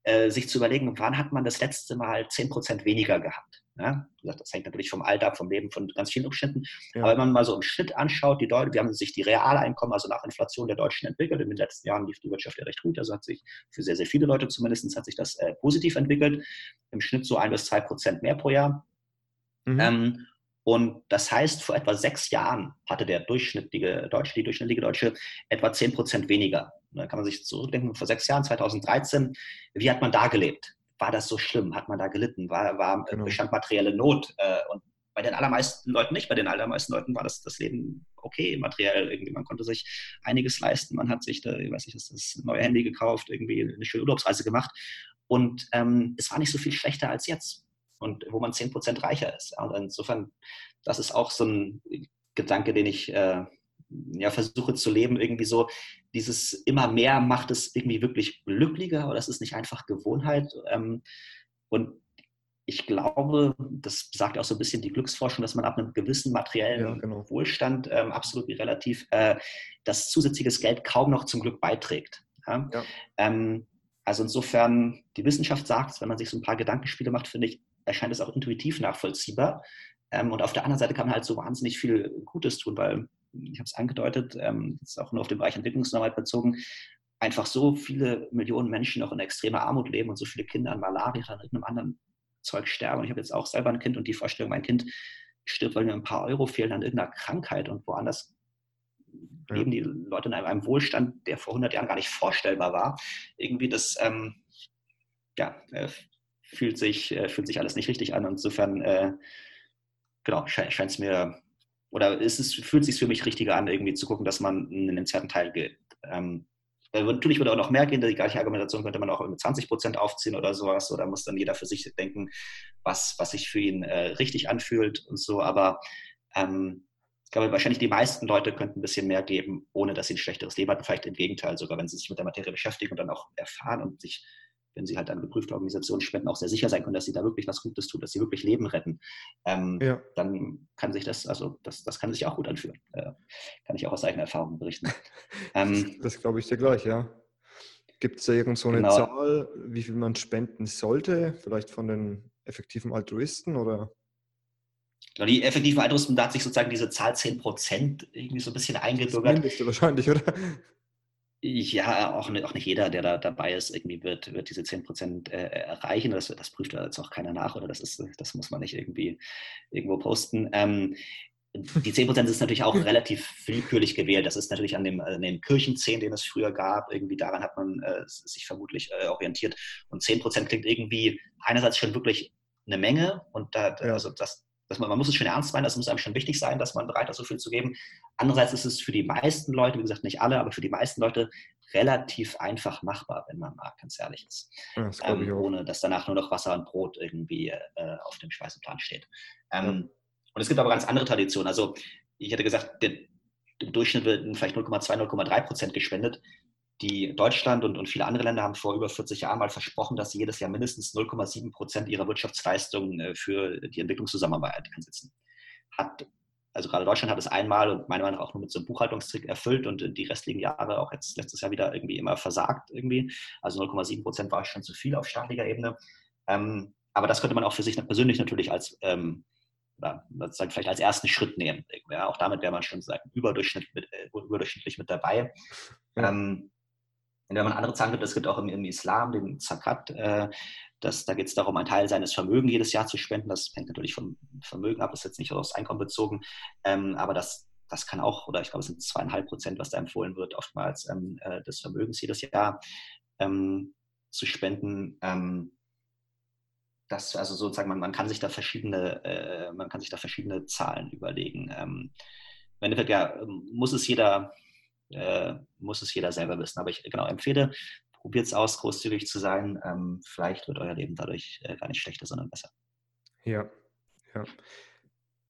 äh, sich zu überlegen, wann hat man das letzte Mal 10% weniger gehabt? Ja? Das hängt natürlich vom Alter, vom Leben, von ganz vielen Umständen. Ja. Aber wenn man mal so im Schnitt anschaut, die Leute, wir haben sich die Realeinkommen, also nach Inflation der Deutschen entwickelt. In den letzten Jahren lief die Wirtschaft ja recht gut. Also hat sich für sehr, sehr viele Leute zumindest hat sich das äh, positiv entwickelt. Im Schnitt so ein bis zwei Prozent mehr pro Jahr. Mhm. Ähm, und das heißt, vor etwa sechs Jahren hatte der durchschnittliche Deutsche, die durchschnittliche Deutsche etwa zehn Prozent weniger. Da kann man sich zurückdenken, vor sechs Jahren, 2013, wie hat man da gelebt? War das so schlimm? Hat man da gelitten? War, war genau. bestand materielle Not? Äh, und bei den allermeisten Leuten nicht. Bei den allermeisten Leuten war das, das Leben okay, materiell. Irgendwie, man konnte sich einiges leisten. Man hat sich, da, ich weiß nicht, das, das neue Handy gekauft, irgendwie eine schöne Urlaubsreise gemacht. Und ähm, es war nicht so viel schlechter als jetzt. Und wo man 10 Prozent reicher ist. Und insofern, das ist auch so ein Gedanke, den ich äh, ja, versuche zu leben, irgendwie so, dieses immer mehr macht es irgendwie wirklich glücklicher oder es ist nicht einfach Gewohnheit. Ähm, und ich glaube, das sagt auch so ein bisschen die Glücksforschung, dass man ab einem gewissen materiellen ja, genau. Wohlstand ähm, absolut relativ äh, das zusätzliches Geld kaum noch zum Glück beiträgt. Ja? Ja. Ähm, also insofern, die Wissenschaft sagt, wenn man sich so ein paar Gedankenspiele macht, finde ich, erscheint es auch intuitiv nachvollziehbar. Ähm, und auf der anderen Seite kann man halt so wahnsinnig viel Gutes tun, weil, ich habe es angedeutet, ähm, ist auch nur auf den Bereich Entwicklungsarbeit bezogen, einfach so viele Millionen Menschen noch in extremer Armut leben und so viele Kinder an Malaria oder irgendeinem anderen Zeug sterben. Und ich habe jetzt auch selber ein Kind und die Vorstellung, mein Kind stirbt, weil mir ein paar Euro fehlen an irgendeiner Krankheit und woanders ja. leben die Leute in einem, einem, Wohlstand, der vor 100 Jahren gar nicht vorstellbar war. Irgendwie das, ähm, ja, äh, fühlt, sich, äh, fühlt sich alles nicht richtig an. Insofern, äh, genau, scheint es mir, oder ist es, fühlt sich für mich richtiger an, irgendwie zu gucken, dass man einen zweiten Teil geht. Ähm, Natürlich würde auch noch mehr gehen, die gleiche Argumentation könnte man auch mit 20 Prozent aufziehen oder sowas. Oder muss dann jeder für sich denken, was, was sich für ihn äh, richtig anfühlt und so. Aber ähm, ich glaube, wahrscheinlich die meisten Leute könnten ein bisschen mehr geben, ohne dass sie ein schlechteres Leben hatten. Vielleicht im Gegenteil, sogar wenn sie sich mit der Materie beschäftigen und dann auch erfahren und sich, wenn sie halt an geprüfte Organisationen spenden, auch sehr sicher sein können, dass sie da wirklich was Gutes tun, dass sie wirklich Leben retten. Ähm, ja. Dann kann sich das, also das, das kann sich auch gut anfühlen. Äh, kann ich auch aus eigener Erfahrung berichten. <laughs> ähm, das, das glaube ich dir gleich, ja. Gibt es da irgend so eine genau. Zahl, wie viel man spenden sollte? Vielleicht von den effektiven Altruisten oder? Genau, die effektiven Altruisten, da hat sich sozusagen diese Zahl 10% irgendwie so ein bisschen eingebürgert. Das wahrscheinlich, oder? Ja, auch nicht, auch nicht jeder, der da dabei ist, irgendwie wird, wird diese 10% äh, erreichen. Das, das prüft da jetzt auch keiner nach oder das, ist, das muss man nicht irgendwie irgendwo posten. Ähm, die 10% ist natürlich auch relativ willkürlich gewählt. Das ist natürlich an dem, an dem Kirchenzehn, den es früher gab. Irgendwie daran hat man äh, sich vermutlich äh, orientiert. Und 10% klingt irgendwie einerseits schon wirklich eine Menge und da, ja. also das, dass man, man muss es schon ernst meinen, das muss einem schon wichtig sein, dass man bereit ist, so viel zu geben. Andererseits ist es für die meisten Leute, wie gesagt, nicht alle, aber für die meisten Leute relativ einfach machbar, wenn man mal ganz ehrlich ist. Das ähm, ohne dass danach nur noch Wasser und Brot irgendwie äh, auf dem Speiseplan steht. Ähm, ja. Und es gibt aber ganz andere Traditionen. Also ich hätte gesagt, der, im Durchschnitt wird vielleicht 0,2, 0,3 Prozent gespendet die Deutschland und, und viele andere Länder haben vor über 40 Jahren mal versprochen, dass sie jedes Jahr mindestens 0,7 Prozent ihrer Wirtschaftsleistungen äh, für die Entwicklungszusammenarbeit einsetzen. Hat, also gerade Deutschland hat es einmal und meiner Meinung nach auch nur mit so einem Buchhaltungstrick erfüllt und die restlichen Jahre auch jetzt letztes Jahr wieder irgendwie immer versagt irgendwie. Also 0,7 Prozent war schon zu viel auf staatlicher Ebene. Ähm, aber das könnte man auch für sich persönlich natürlich als ähm, oder sozusagen vielleicht als ersten Schritt nehmen. Ja, auch damit wäre man schon sagen, überdurchschnittlich, mit, äh, überdurchschnittlich mit dabei. Ja. Ähm, wenn man andere Zahlen gibt, es gibt auch im, im Islam den Zakat, äh, das, da geht es darum, einen Teil seines Vermögens jedes Jahr zu spenden. Das hängt natürlich vom Vermögen ab, ist jetzt nicht aufs Einkommen bezogen, ähm, aber das, das kann auch, oder ich glaube, es sind zweieinhalb Prozent, was da empfohlen wird, oftmals ähm, äh, des Vermögens jedes Jahr ähm, zu spenden. Ähm, das, also sozusagen, man, man kann sich da verschiedene, äh, man kann sich da verschiedene Zahlen überlegen. Ähm, Im Endeffekt ja, muss es jeder äh, muss es jeder selber wissen. Aber ich genau empfehle, probiert es aus, großzügig zu sein. Ähm, vielleicht wird euer Leben dadurch äh, gar nicht schlechter, sondern besser. Ja, ja.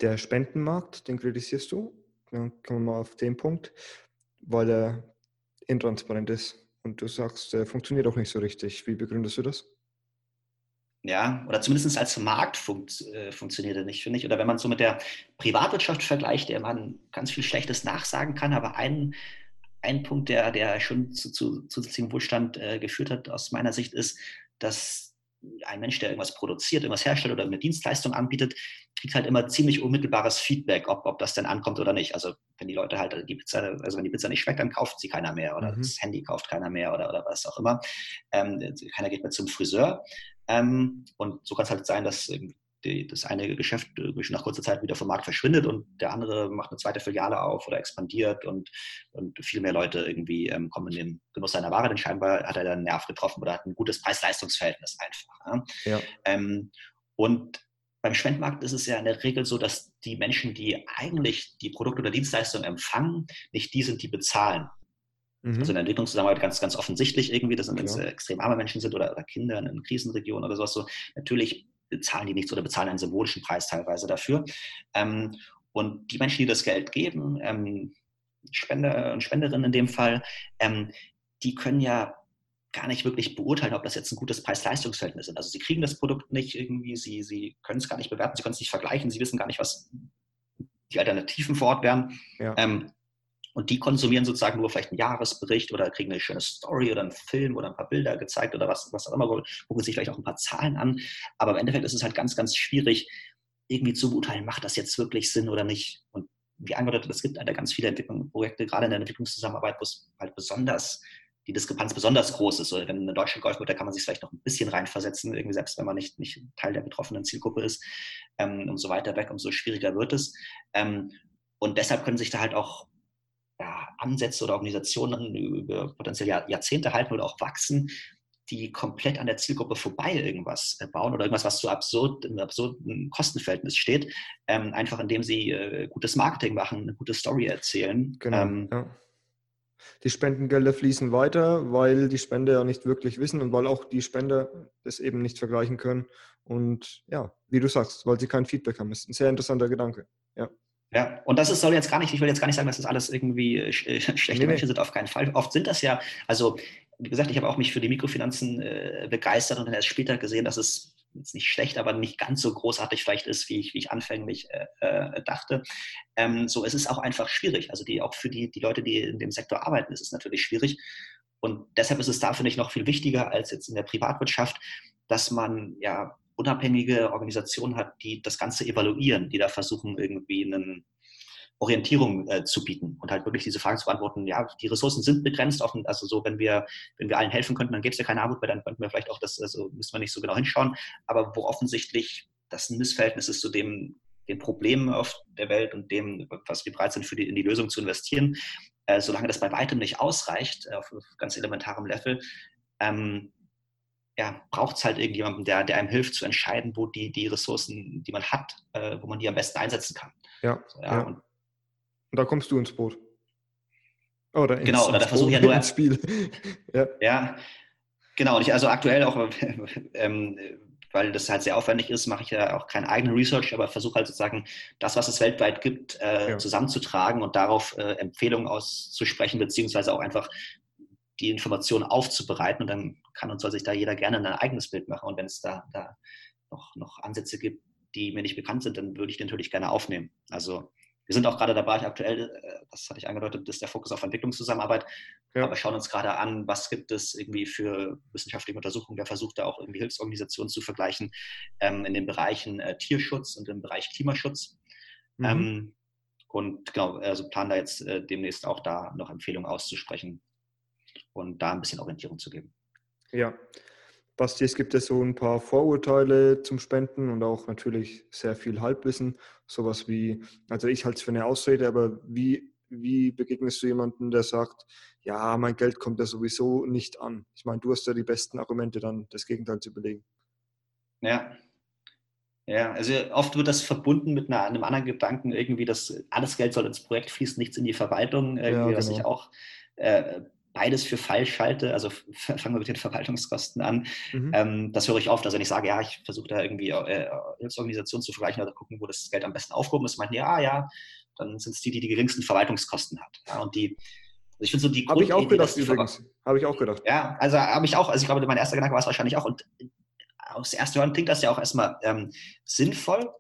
Der Spendenmarkt, den kritisierst du. Dann kommen wir mal auf den Punkt, weil er intransparent ist und du sagst, der funktioniert auch nicht so richtig. Wie begründest du das? Ja, oder zumindest als Markt funkt, äh, funktioniert er nicht, finde ich. Oder wenn man so mit der Privatwirtschaft vergleicht, der man ganz viel Schlechtes nachsagen kann, aber einen ein Punkt, der, der schon zu, zu zusätzlichem Wohlstand äh, geführt hat, aus meiner Sicht, ist, dass ein Mensch, der irgendwas produziert, irgendwas herstellt oder eine Dienstleistung anbietet, kriegt halt immer ziemlich unmittelbares Feedback, ob, ob das denn ankommt oder nicht. Also wenn die Leute halt die Pizza, also wenn die Pizza nicht schmeckt, dann kauft sie keiner mehr oder mhm. das Handy kauft keiner mehr oder, oder was auch immer. Ähm, keiner geht mehr zum Friseur. Ähm, und so kann es halt sein, dass die, das eine Geschäft äh, nach kurzer Zeit wieder vom Markt verschwindet und der andere macht eine zweite Filiale auf oder expandiert und, und viel mehr Leute irgendwie ähm, kommen in den Genuss seiner Ware, denn scheinbar hat er dann einen Nerv getroffen oder hat ein gutes Preis-Leistungs-Verhältnis einfach. Ja? Ja. Ähm, und beim Spendenmarkt ist es ja in der Regel so, dass die Menschen, die eigentlich die Produkte oder Dienstleistungen empfangen, nicht die sind, die bezahlen. Mhm. Also in der Entwicklungszusammenarbeit ganz, ganz offensichtlich irgendwie, dass es extrem arme Menschen sind oder, oder Kinder in Krisenregionen oder sowas so, natürlich bezahlen die nichts oder bezahlen einen symbolischen Preis teilweise dafür. Ähm, und die Menschen, die das Geld geben, ähm, Spender und Spenderinnen in dem Fall, ähm, die können ja gar nicht wirklich beurteilen, ob das jetzt ein gutes Preis-Leistungs-Verhältnis ist. Also sie kriegen das Produkt nicht irgendwie, sie, sie können es gar nicht bewerten, sie können es nicht vergleichen, sie wissen gar nicht, was die Alternativen vor Ort wären. Ja. Ähm, und die konsumieren sozusagen nur vielleicht einen Jahresbericht oder kriegen eine schöne Story oder einen Film oder ein paar Bilder gezeigt oder was, was auch immer, gucken sich vielleicht auch ein paar Zahlen an. Aber im Endeffekt ist es halt ganz, ganz schwierig, irgendwie zu beurteilen, macht das jetzt wirklich Sinn oder nicht. Und wie angedeutet, es gibt halt ganz viele Entwicklungsprojekte, gerade in der Entwicklungszusammenarbeit, wo es halt besonders die Diskrepanz besonders groß ist. Oder wenn eine deutsche geholfen kann man sich vielleicht noch ein bisschen reinversetzen, irgendwie selbst wenn man nicht, nicht Teil der betroffenen Zielgruppe ist. Ähm, umso weiter weg, umso schwieriger wird es. Ähm, und deshalb können sich da halt auch ja, Ansätze oder Organisationen über potenziell Jahrzehnte halten oder auch wachsen, die komplett an der Zielgruppe vorbei irgendwas äh, bauen oder irgendwas, was zu absurd, im absurden Kostenverhältnis steht, ähm, einfach indem sie äh, gutes Marketing machen, eine gute Story erzählen. Genau, ähm, ja. Die Spendengelder fließen weiter, weil die Spender ja nicht wirklich wissen und weil auch die Spender das eben nicht vergleichen können. Und ja, wie du sagst, weil sie kein Feedback haben. Das ist ein sehr interessanter Gedanke. Ja. Ja, und das ist, soll jetzt gar nicht, ich will jetzt gar nicht sagen, dass das alles irgendwie äh, äh schlechte nee, Menschen sind, auf keinen Fall. Oft sind das ja, also wie gesagt, ich habe auch mich für die Mikrofinanzen äh, begeistert und dann erst später gesehen, dass es jetzt nicht schlecht, aber nicht ganz so großartig vielleicht ist, wie ich, wie ich anfänglich äh, äh, dachte. Ähm, so, es ist auch einfach schwierig. Also die, auch für die, die Leute, die in dem Sektor arbeiten, ist es natürlich schwierig. Und deshalb ist es da, finde ich, noch viel wichtiger als jetzt in der Privatwirtschaft, dass man ja unabhängige Organisationen hat, die das Ganze evaluieren, die da versuchen, irgendwie einen Orientierung äh, zu bieten und halt wirklich diese Fragen zu beantworten. Ja, die Ressourcen sind begrenzt, offen, also so, wenn wir, wenn wir allen helfen könnten, dann gäbe es ja keine Armut mehr, dann könnten wir vielleicht auch das, also müssen wir nicht so genau hinschauen, aber wo offensichtlich das ein Missverhältnis ist zu dem, den Problemen auf der Welt und dem, was wir bereit sind, für die, in die Lösung zu investieren, äh, solange das bei weitem nicht ausreicht, äh, auf ganz elementarem Level, ähm, ja, braucht es halt irgendjemanden, der, der einem hilft zu entscheiden, wo die, die Ressourcen, die man hat, äh, wo man die am besten einsetzen kann. Ja, ja, ja. Und, und, da kommst du ins Boot. Oder ins, genau, oder da versuche ich ja nur ins Spiel. <laughs> ja. ja, genau. Und ich also aktuell auch, <laughs> ähm, weil das halt sehr aufwendig ist, mache ich ja auch keinen eigenen Research, aber versuche halt sozusagen das, was es weltweit gibt, äh, ja. zusammenzutragen und darauf äh, Empfehlungen auszusprechen, beziehungsweise auch einfach die Informationen aufzubereiten und dann kann und soll sich da jeder gerne ein eigenes Bild machen. Und wenn es da, da noch, noch Ansätze gibt, die mir nicht bekannt sind, dann würde ich die natürlich gerne aufnehmen. Also wir sind auch gerade dabei, aktuell, äh, das hatte ich angedeutet, ist der Fokus auf Entwicklungszusammenarbeit, ja. aber schauen uns gerade an, was gibt es irgendwie für wissenschaftliche Untersuchungen. Der versucht da auch irgendwie Hilfsorganisationen zu vergleichen ähm, in den Bereichen äh, Tierschutz und im Bereich Klimaschutz. Mhm. Ähm, und genau, also planen da jetzt äh, demnächst auch da noch Empfehlungen auszusprechen, und da ein bisschen Orientierung zu geben. Ja, Basti, es gibt ja so ein paar Vorurteile zum Spenden und auch natürlich sehr viel Halbwissen. Sowas wie, also ich halte es für eine Ausrede, aber wie, wie begegnest du jemandem, der sagt, ja, mein Geld kommt ja sowieso nicht an? Ich meine, du hast ja die besten Argumente, dann das Gegenteil zu belegen. Ja. Ja, also oft wird das verbunden mit einer, einem anderen Gedanken, irgendwie, dass alles Geld soll ins Projekt fließen, nichts in die Verwaltung, irgendwie, ja, genau. was ich auch äh, beides für falsch halte, also fangen wir mit den Verwaltungskosten an, mhm. ähm, das höre ich oft. Also wenn ich sage, ja, ich versuche da irgendwie äh, Hilfsorganisationen zu vergleichen oder gucken, wo das Geld am besten aufgehoben ist, meinen, ja, ja, dann sind es die, die die geringsten Verwaltungskosten hat. Ja, und die, also ich finde so die Habe ich auch gedacht übrigens. Habe ich auch gedacht. Ja, also habe ich auch, also ich glaube, mein erster Gedanke war es wahrscheinlich auch und aus erste Hören klingt das ja auch erstmal ähm, sinnvoll,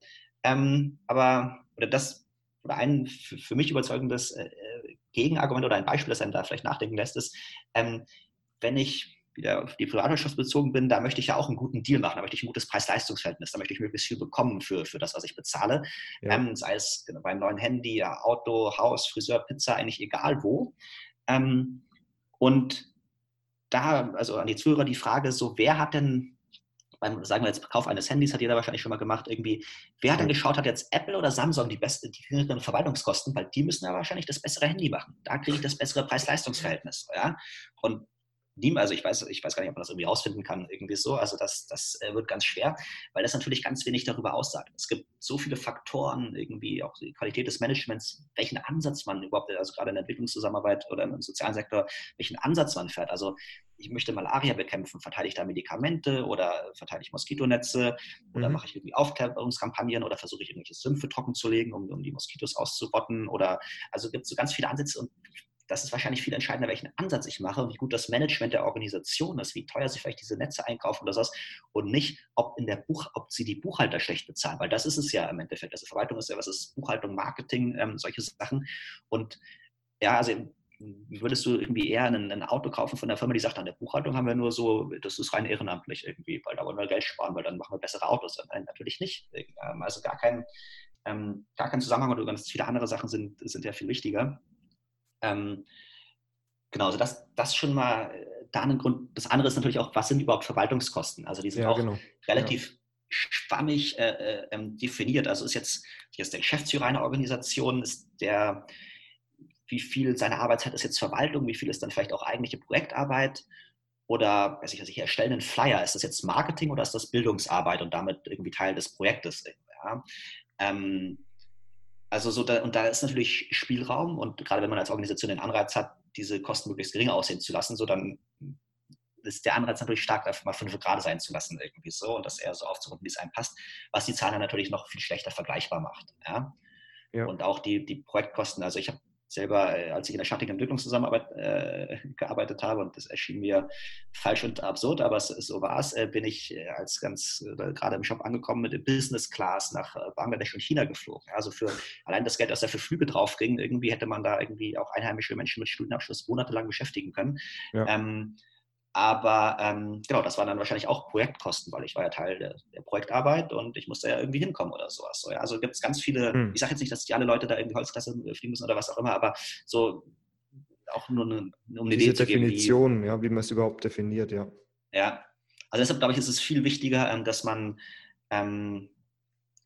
ähm, aber oder das oder ein für, für mich überzeugendes äh, Gegenargument oder ein Beispiel, das einem da vielleicht nachdenken lässt, ist, ähm, wenn ich wieder auf die Privatwirtschaft bezogen bin, da möchte ich ja auch einen guten Deal machen, da möchte ich ein gutes Preis-Leistungs-Verhältnis, da möchte ich möglichst viel bekommen für, für das, was ich bezahle. Ja. Ähm, sei es genau, beim neuen Handy, Auto, Haus, Friseur, Pizza, eigentlich egal wo. Ähm, und da, also an die Zuhörer die Frage, so wer hat denn beim, sagen wir jetzt, Kauf eines Handys hat jeder wahrscheinlich schon mal gemacht, irgendwie, wer hat denn geschaut, hat jetzt Apple oder Samsung die beste, die geringeren Verwaltungskosten, weil die müssen ja wahrscheinlich das bessere Handy machen. Da kriege ich das bessere Preis-Leistungs-Verhältnis. Ja? Und niemand, also ich weiß, ich weiß gar nicht, ob man das irgendwie rausfinden kann, irgendwie so. Also das, das äh, wird ganz schwer, weil das natürlich ganz wenig darüber aussagt. Es gibt so viele Faktoren, irgendwie auch die Qualität des Managements, welchen Ansatz man überhaupt, also gerade in der Entwicklungszusammenarbeit oder im sozialen Sektor, welchen Ansatz man fährt. Also ich möchte Malaria bekämpfen, verteile ich da Medikamente oder verteile ich Moskitonetze oder mhm. mache ich irgendwie Aufklärungskampagnen oder versuche ich irgendwelche Sümpfe trocken zu legen, um, um die Moskitos auszurotten oder also gibt es so ganz viele Ansätze und das ist wahrscheinlich viel entscheidender, welchen Ansatz ich mache, wie gut das Management der Organisation ist, wie teuer sie vielleicht diese Netze einkaufen oder sowas und nicht, ob in der Buch, ob sie die Buchhalter schlecht bezahlen, weil das ist es ja im Endeffekt. Also Verwaltung ist ja was ist Buchhaltung, Marketing, ähm, solche Sachen. Und ja, also würdest du irgendwie eher ein, ein, Auto kaufen von der Firma, die sagt, an der Buchhaltung haben wir nur so, das ist rein ehrenamtlich irgendwie, weil da wollen wir Geld sparen, weil dann machen wir bessere Autos. Nein, natürlich nicht. Ähm, also gar kein, ähm, gar kein Zusammenhang und ganz viele andere Sachen sind, sind ja viel wichtiger. Ähm, genau, also das, das schon mal äh, da ein Grund. Das andere ist natürlich auch, was sind überhaupt Verwaltungskosten? Also die sind ja, auch genau. relativ ja. schwammig äh, äh, ähm, definiert. Also ist jetzt, jetzt der Geschäftsführer einer Organisation, ist der, wie viel seiner Arbeitszeit ist jetzt Verwaltung, wie viel ist dann vielleicht auch eigentliche Projektarbeit? Oder, weiß ich, also ich erstelle einen Flyer, ist das jetzt Marketing oder ist das Bildungsarbeit und damit irgendwie Teil des Projektes? Ja? Ähm, also so da, und da ist natürlich Spielraum und gerade wenn man als Organisation den Anreiz hat, diese Kosten möglichst gering aussehen zu lassen, so dann ist der Anreiz natürlich stark, einfach mal fünf Grad sein zu lassen, irgendwie so und das eher so aufzurunden, wie es einem passt, was die Zahlen natürlich noch viel schlechter vergleichbar macht. Ja? ja. Und auch die, die Projektkosten, also ich habe selber, äh, als ich in der statigen Entwicklungszusammenarbeit äh, <laughs> gearbeitet habe, und das erschien mir falsch und absurd, aber es, so war es, äh, bin ich äh, als ganz äh, gerade im Shop angekommen mit der Business Class nach äh, Bangladesch und China geflogen. Also für allein das Geld, das da für Flüge drauf ging, irgendwie hätte man da irgendwie auch einheimische Menschen mit Studienabschluss monatelang beschäftigen können. Ja. Ähm, aber ähm, genau, das waren dann wahrscheinlich auch Projektkosten, weil ich war ja Teil der, der Projektarbeit und ich musste ja irgendwie hinkommen oder sowas. So, ja. Also gibt es ganz viele, hm. ich sage jetzt nicht, dass die alle Leute da in die Holzklasse fliegen müssen oder was auch immer, aber so auch nur eine, um eine Diese Idee zu geben. Definition, wie, ja, wie man es überhaupt definiert, ja. Ja, also deshalb glaube ich, ist es viel wichtiger, ähm, dass man ähm,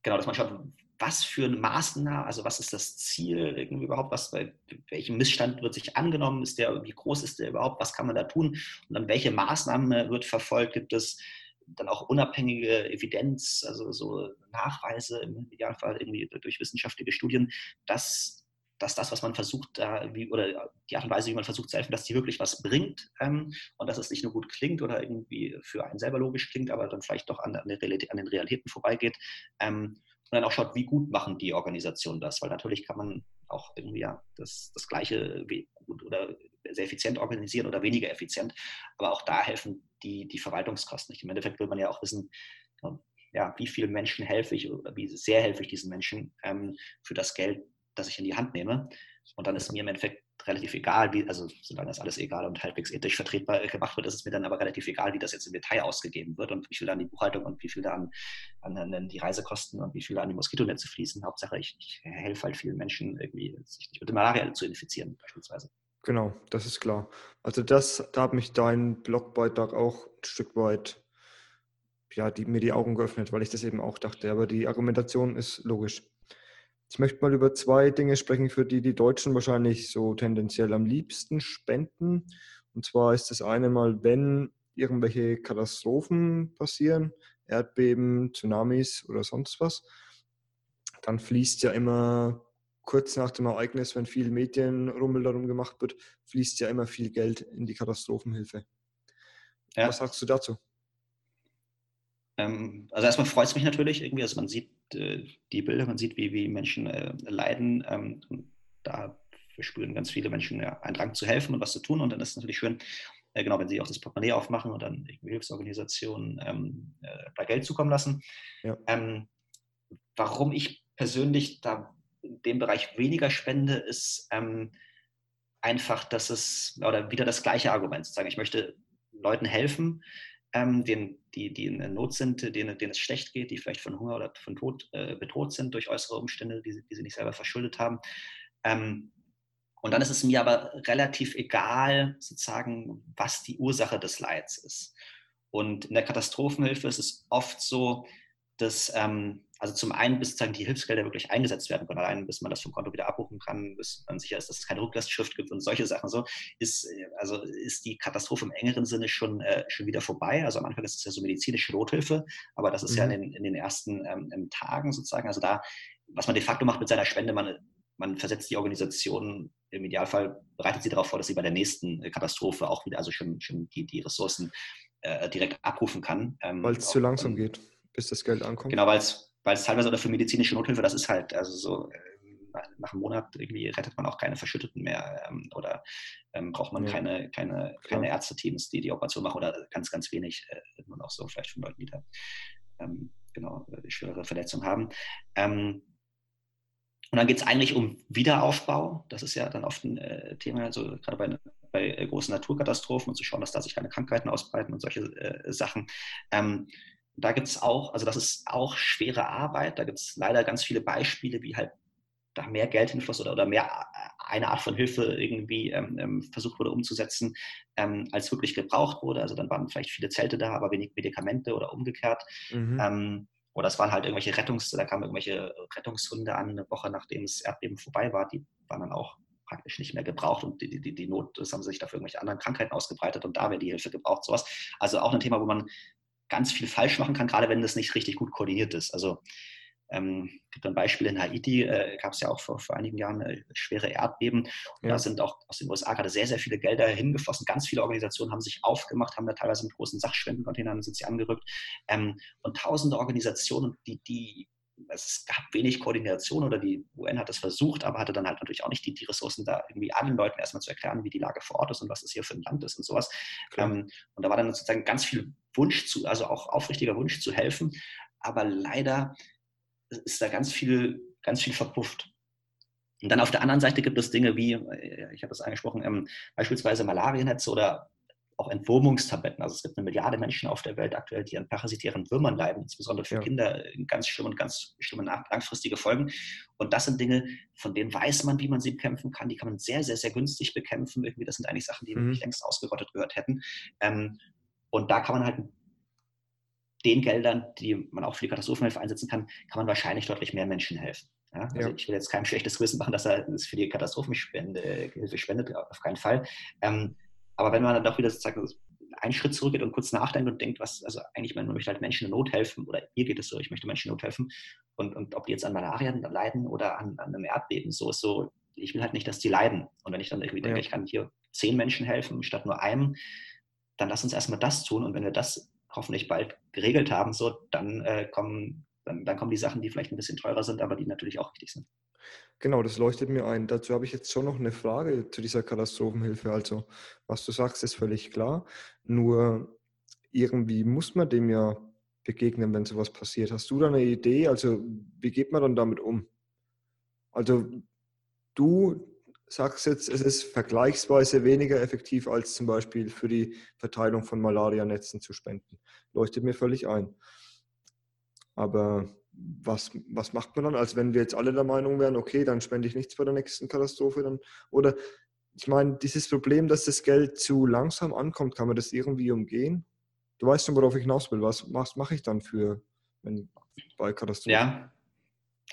genau, dass man schaut, was für Maßnahmen, also was ist das Ziel irgendwie überhaupt, was bei welchem Missstand wird sich angenommen, ist der, wie groß ist der überhaupt, was kann man da tun? Und dann welche Maßnahmen wird verfolgt, gibt es dann auch unabhängige Evidenz, also so Nachweise im Idealfall irgendwie durch wissenschaftliche Studien, dass dass das, was man versucht, da, wie, oder die Art und Weise, wie man versucht zu helfen, dass die wirklich was bringt ähm, und dass es nicht nur gut klingt oder irgendwie für einen selber logisch klingt, aber dann vielleicht doch an, an, an den Realitäten vorbeigeht. Ähm, und dann auch schaut, wie gut machen die Organisationen das, weil natürlich kann man auch irgendwie ja das, das Gleiche gut oder sehr effizient organisieren oder weniger effizient, aber auch da helfen die, die Verwaltungskosten nicht. Im Endeffekt will man ja auch wissen, ja, wie vielen Menschen helfe ich oder wie sehr helfe ich diesen Menschen ähm, für das Geld, das ich in die Hand nehme. Und dann ist mir im Endeffekt relativ egal, wie, also solange das alles egal und halbwegs ethisch vertretbar gemacht wird, ist es mir dann aber relativ egal, wie das jetzt im Detail ausgegeben wird und wie viel da an die Buchhaltung und wie viel da an, an, an die Reisekosten und wie viel an die Moskitonetze fließen. Hauptsache, ich, ich helfe halt vielen Menschen irgendwie, sich nicht mit Malaria zu infizieren, beispielsweise. Genau, das ist klar. Also das, da hat mich dein Blogbeitrag auch ein Stück weit, ja, die, mir die Augen geöffnet, weil ich das eben auch dachte. Aber die Argumentation ist logisch. Ich möchte mal über zwei Dinge sprechen, für die die Deutschen wahrscheinlich so tendenziell am liebsten spenden. Und zwar ist das eine mal, wenn irgendwelche Katastrophen passieren, Erdbeben, Tsunamis oder sonst was, dann fließt ja immer kurz nach dem Ereignis, wenn viel Medienrummel darum gemacht wird, fließt ja immer viel Geld in die Katastrophenhilfe. Ja. Was sagst du dazu? Ähm, also erstmal freut es mich natürlich irgendwie, also man sieht die Bilder, man sieht, wie, wie Menschen äh, leiden. Ähm, da verspüren ganz viele Menschen ja, einen Drang zu helfen und was zu tun. Und dann ist es natürlich schön, äh, genau, wenn sie auch das Portemonnaie aufmachen und dann Hilfsorganisationen ähm, äh, da Geld zukommen lassen. Ja. Ähm, warum ich persönlich da in dem Bereich weniger spende, ist ähm, einfach, dass es, oder wieder das gleiche Argument sozusagen, ich möchte Leuten helfen, ähm, denen, die, die in Not sind, denen, denen es schlecht geht, die vielleicht von Hunger oder von Tod äh, bedroht sind durch äußere Umstände, die, die sie nicht selber verschuldet haben. Ähm, und dann ist es mir aber relativ egal, sozusagen, was die Ursache des Leids ist. Und in der Katastrophenhilfe ist es oft so, dass, ähm, also zum einen, bis sozusagen die Hilfsgelder wirklich eingesetzt werden können, allein bis man das vom Konto wieder abbuchen kann, bis man sicher ist, dass es keine Rücklastschrift gibt und solche Sachen so, ist, also ist die Katastrophe im engeren Sinne schon, äh, schon wieder vorbei. Also am Anfang ist es ja so medizinische Nothilfe, aber das ist mhm. ja in den, in den ersten ähm, Tagen sozusagen, also da, was man de facto macht mit seiner Spende, man, man versetzt die Organisation im Idealfall, bereitet sie darauf vor, dass sie bei der nächsten Katastrophe auch wieder, also schon, schon die, die Ressourcen äh, direkt abrufen kann. Ähm, weil es zu langsam geht, bis das Geld ankommt. Genau, weil es weil es teilweise oder für medizinische Nothilfe, das ist halt, also so äh, nach einem Monat irgendwie rettet man auch keine Verschütteten mehr ähm, oder ähm, braucht man ja. keine, keine, keine Ärzteteams, die die Operation machen oder ganz, ganz wenig, äh, nur noch so vielleicht von Leuten, die da ähm, genau, äh, schwere Verletzungen haben. Ähm, und dann geht es eigentlich um Wiederaufbau. Das ist ja dann oft ein äh, Thema, also gerade bei, bei äh, großen Naturkatastrophen und zu schauen, dass da sich keine Krankheiten ausbreiten und solche äh, Sachen. Da gibt es auch, also das ist auch schwere Arbeit. Da gibt es leider ganz viele Beispiele, wie halt da mehr Geld hinfloss oder, oder mehr äh, eine Art von Hilfe irgendwie ähm, ähm, versucht wurde umzusetzen, ähm, als wirklich gebraucht wurde. Also dann waren vielleicht viele Zelte da, aber wenig Medikamente oder umgekehrt. Mhm. Ähm, oder es waren halt irgendwelche Rettungs, da kamen irgendwelche Rettungshunde an, eine Woche nachdem das Erdbeben vorbei war, die waren dann auch praktisch nicht mehr gebraucht und die, die, die Not, das haben sich da für irgendwelche anderen Krankheiten ausgebreitet und da wäre die Hilfe gebraucht, sowas. Also auch ein Thema, wo man ganz viel falsch machen kann, gerade wenn das nicht richtig gut koordiniert ist. Also ähm, gibt ein Beispiel in Haiti, äh, gab es ja auch vor, vor einigen Jahren äh, schwere Erdbeben. Und ja. da sind auch aus den USA gerade sehr, sehr viele Gelder hingeflossen. Ganz viele Organisationen haben sich aufgemacht, haben da teilweise mit großen Sachspendencontainern sind sie angerückt. Ähm, und tausende Organisationen, die, die es gab wenig Koordination oder die UN hat es versucht, aber hatte dann halt natürlich auch nicht die, die Ressourcen, da irgendwie allen Leuten erstmal zu erklären, wie die Lage vor Ort ist und was das hier für ein Land ist und sowas. Ähm, und da war dann sozusagen ganz viel Wunsch zu, also auch aufrichtiger Wunsch zu helfen, aber leider ist da ganz viel, ganz viel verpufft. Und dann auf der anderen Seite gibt es Dinge wie, äh, ich habe es angesprochen, ähm, beispielsweise Malariennetze oder auch Entwurmungstabletten. Also es gibt eine Milliarde Menschen auf der Welt aktuell, die an parasitären Würmern leiden, insbesondere für ja. Kinder ganz schlimme und ganz schlimme langfristige Folgen. Und das sind Dinge, von denen weiß man, wie man sie bekämpfen kann. Die kann man sehr, sehr, sehr günstig bekämpfen. Irgendwie, das sind eigentlich Sachen, die mhm. wirklich längst ausgerottet gehört hätten. Ähm, und da kann man halt den Geldern, die man auch für die Katastrophenhilfe einsetzen kann, kann man wahrscheinlich deutlich mehr Menschen helfen. Ja? Also ja. ich will jetzt kein schlechtes Gewissen machen, dass er das für die Katastrophenhilfe spendet, auf keinen Fall. Ähm, aber wenn man dann doch wieder sozusagen einen Schritt zurückgeht und kurz nachdenkt und denkt, was, also eigentlich, man möchte halt Menschen in Not helfen oder mir geht es so, ich möchte Menschen in Not helfen und, und ob die jetzt an Malaria leiden oder an, an einem Erdbeben, so ist so, ich will halt nicht, dass die leiden. Und wenn ich dann irgendwie ja. denke, ich kann hier zehn Menschen helfen statt nur einem, dann lass uns erstmal das tun und wenn wir das hoffentlich bald geregelt haben, so, dann, äh, kommen, dann, dann kommen die Sachen, die vielleicht ein bisschen teurer sind, aber die natürlich auch wichtig sind. Genau, das leuchtet mir ein. Dazu habe ich jetzt schon noch eine Frage zu dieser Katastrophenhilfe. Also, was du sagst, ist völlig klar. Nur irgendwie muss man dem ja begegnen, wenn sowas passiert. Hast du da eine Idee? Also, wie geht man dann damit um? Also, du sagst jetzt, es ist vergleichsweise weniger effektiv, als zum Beispiel für die Verteilung von Malarianetzen zu spenden. Leuchtet mir völlig ein. Aber was, was macht man dann, als wenn wir jetzt alle der Meinung wären, okay, dann spende ich nichts bei der nächsten Katastrophe? Dann, oder ich meine, dieses Problem, dass das Geld zu langsam ankommt, kann man das irgendwie umgehen? Du weißt schon, worauf ich hinaus will. Was, was mache ich dann für, wenn bei Katastrophen? Ja,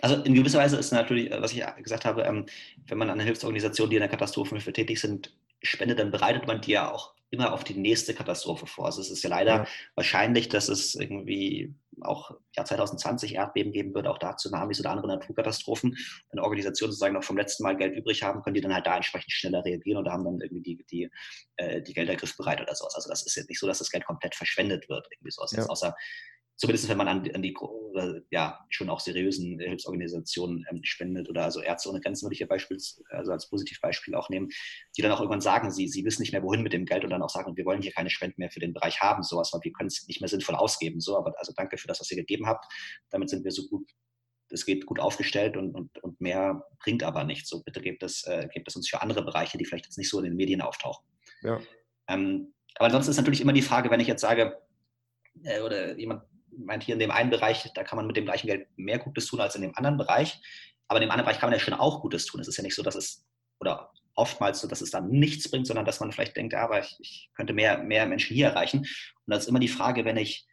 also in gewisser Weise ist natürlich, was ich gesagt habe, ähm, wenn man an eine Hilfsorganisation, die in der Katastrophenhilfe tätig sind, spendet, dann bereitet man die ja auch immer auf die nächste Katastrophe vor. Also es ist ja leider ja. wahrscheinlich, dass es irgendwie auch Jahr 2020 Erdbeben geben wird, auch da Tsunamis oder andere Naturkatastrophen. Wenn Organisationen sozusagen noch vom letzten Mal Geld übrig haben, können die dann halt da entsprechend schneller reagieren oder haben dann irgendwie die, die, äh, die Gelder griffbereit oder sowas. Also das ist jetzt nicht so, dass das Geld komplett verschwendet wird, irgendwie sowas. Ja. Außer zumindest wenn man an, an die ja, schon auch seriösen Hilfsorganisationen ähm, spendet oder also Ärzte ohne Grenzen würde ich hier Beispiel, also als Positivbeispiel auch nehmen, die dann auch irgendwann sagen, sie, sie wissen nicht mehr, wohin mit dem Geld und dann auch sagen, wir wollen hier keine Spenden mehr für den Bereich haben, sowas, weil wir können es nicht mehr sinnvoll ausgeben. So, aber also danke für das, was ihr gegeben habt. Damit sind wir so gut, es geht gut aufgestellt und, und, und mehr bringt aber nichts. So bitte gebt es, äh, gebt es uns für andere Bereiche, die vielleicht jetzt nicht so in den Medien auftauchen. Ja. Ähm, aber ansonsten ist natürlich immer die Frage, wenn ich jetzt sage, äh, oder jemand meint hier in dem einen Bereich, da kann man mit dem gleichen Geld mehr Gutes tun als in dem anderen Bereich. Aber in dem anderen Bereich kann man ja schon auch Gutes tun. Es ist ja nicht so, dass es, oder oftmals so, dass es dann nichts bringt, sondern dass man vielleicht denkt, ja, aber ich, ich könnte mehr, mehr Menschen hier erreichen. Und das ist immer die Frage, wenn ich,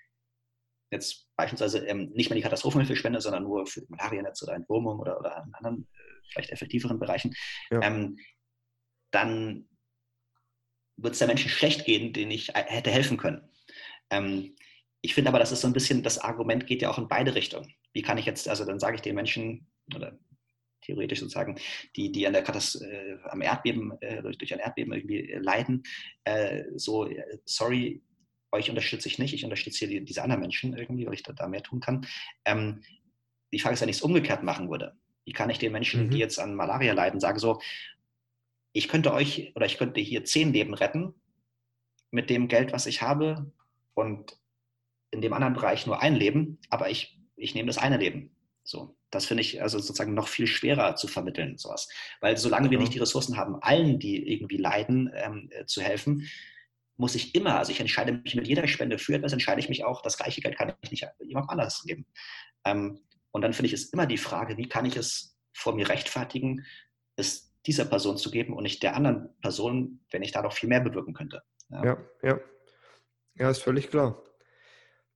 jetzt beispielsweise ähm, nicht mehr die Katastrophenhilfe spende, sondern nur für Malarianetz oder Entwurmung oder, oder in anderen, äh, vielleicht effektiveren Bereichen, ja. ähm, dann wird es der Menschen schlecht gehen, denen ich äh, hätte helfen können. Ähm, ich finde aber, das ist so ein bisschen, das Argument geht ja auch in beide Richtungen. Wie kann ich jetzt, also dann sage ich den Menschen, oder theoretisch sozusagen, die, die an der Katast äh, am Erdbeben, äh, durch, durch ein Erdbeben irgendwie leiden, äh, so, äh, sorry, euch unterstütze ich nicht, ich unterstütze hier die, diese anderen Menschen irgendwie, weil ich da, da mehr tun kann. Ähm, die Frage ist, wenn ich es umgekehrt machen würde. Wie kann ich den Menschen, mhm. die jetzt an Malaria leiden, sagen so, ich könnte euch oder ich könnte hier zehn Leben retten mit dem Geld, was ich habe und in dem anderen Bereich nur ein Leben, aber ich, ich nehme das eine Leben. So, das finde ich also sozusagen noch viel schwerer zu vermitteln, sowas. Weil solange ja. wir nicht die Ressourcen haben, allen, die irgendwie leiden, ähm, äh, zu helfen, muss ich immer, also ich entscheide mich mit jeder Spende für etwas, entscheide ich mich auch, das gleiche Geld kann ich nicht jemand anders geben. Ähm, und dann finde ich es immer die Frage, wie kann ich es vor mir rechtfertigen, es dieser Person zu geben und nicht der anderen Person, wenn ich da noch viel mehr bewirken könnte. Ja, ja, ja. ja ist völlig klar.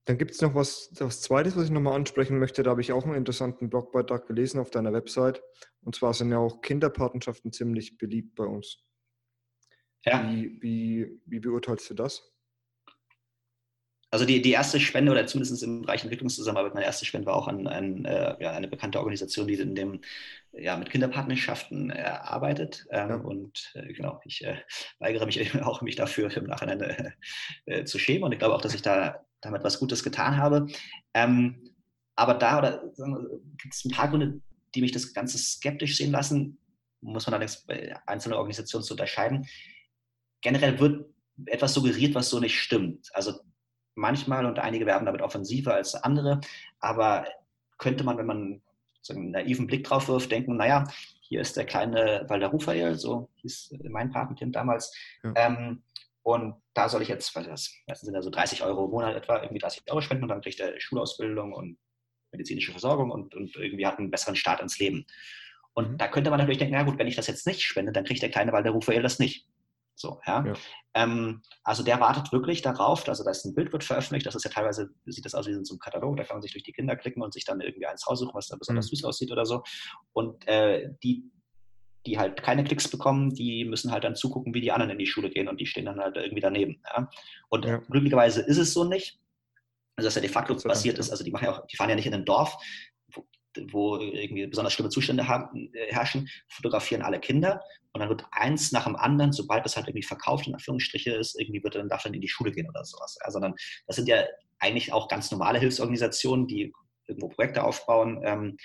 Dann gibt es noch was, was Zweites, was ich nochmal ansprechen möchte. Da habe ich auch einen interessanten Blogbeitrag gelesen auf deiner Website. Und zwar sind ja auch Kinderpatenschaften ziemlich beliebt bei uns. Ja. Wie, wie, wie beurteilst du das? Also die, die erste Spende, oder zumindest im Bereich Entwicklungszusammenarbeit, meine erste Spende war auch an, an äh, ja, eine bekannte Organisation, die in dem, ja, mit Kinderpartnerschaften äh, arbeitet. Ähm, ja. Und äh, genau, ich äh, weigere mich <laughs> auch, mich dafür im Nachhinein äh, äh, zu schämen. Und ich glaube auch, dass ich da damit was Gutes getan habe. Ähm, aber da gibt es ein paar Gründe, die mich das Ganze skeptisch sehen lassen. Muss man allerdings bei einzelnen Organisationen zu unterscheiden generell wird etwas suggeriert, was so nicht stimmt. Also manchmal und einige werben damit offensiver als andere, aber könnte man, wenn man so einen naiven Blick drauf wirft, denken, naja, hier ist der kleine Walter Rufael, so hieß mein Patenkind damals. Ja. Ähm, und da soll ich jetzt, was das, das sind ja so 30 Euro im Monat etwa, irgendwie 30 Euro spenden und dann kriegt er Schulausbildung und medizinische Versorgung und, und irgendwie hat einen besseren Start ins Leben. Und mhm. da könnte man natürlich denken, na gut, wenn ich das jetzt nicht spende, dann kriegt der kleine Walter Rufael das nicht. So, ja. ja. Ähm, also der wartet wirklich darauf, also da ist ein Bild wird veröffentlicht, das ist ja teilweise, sieht das aus wie in so einem Katalog, da kann man sich durch die Kinder klicken und sich dann irgendwie eins raussuchen, was da besonders mhm. süß aussieht oder so. Und äh, die, die halt keine Klicks bekommen, die müssen halt dann zugucken, wie die anderen in die Schule gehen und die stehen dann halt irgendwie daneben. Ja? Und ja. glücklicherweise ist es so nicht. Also dass ja de facto passiert ist, also die machen ja auch, die fahren ja nicht in ein Dorf, wo irgendwie besonders schlimme Zustände haben, herrschen, fotografieren alle Kinder und dann wird eins nach dem anderen, sobald das halt irgendwie verkauft, in Anführungsstriche ist, irgendwie wird dann davon in die Schule gehen oder sowas. Ja, sondern das sind ja eigentlich auch ganz normale Hilfsorganisationen, die irgendwo Projekte aufbauen, ähm,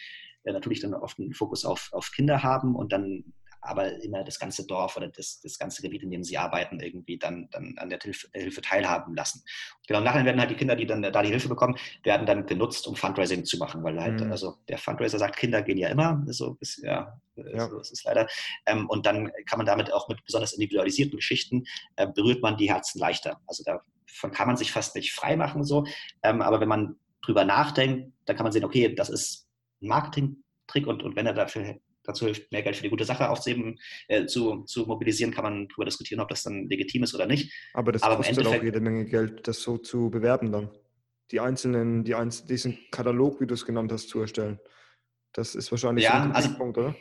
natürlich dann oft einen Fokus auf, auf Kinder haben und dann aber immer das ganze Dorf oder das, das ganze Gebiet, in dem sie arbeiten, irgendwie dann, dann an der Hilfe, Hilfe teilhaben lassen. Genau, nachher werden halt die Kinder, die dann da die Hilfe bekommen, werden dann genutzt, um Fundraising zu machen, weil halt, mhm. also der Fundraiser sagt, Kinder gehen ja immer, so ist, ja, ja. so ist es leider. Ähm, und dann kann man damit auch mit besonders individualisierten Geschichten äh, berührt man die Herzen leichter. Also davon kann man sich fast nicht frei machen, so. Ähm, aber wenn man drüber nachdenkt, dann kann man sehen, okay, das ist Marketing-Trick und, und wenn er dafür dazu hilft, mehr Geld für die gute Sache aufzuheben, äh, zu, zu mobilisieren, kann man darüber diskutieren, ob das dann legitim ist oder nicht. Aber das Aber kostet auch jede Menge Geld, das so zu bewerben dann. Die einzelnen, die einzelnen, diesen Katalog, wie du es genannt hast, zu erstellen. Das ist wahrscheinlich ja, so ein also, Punkt, oder?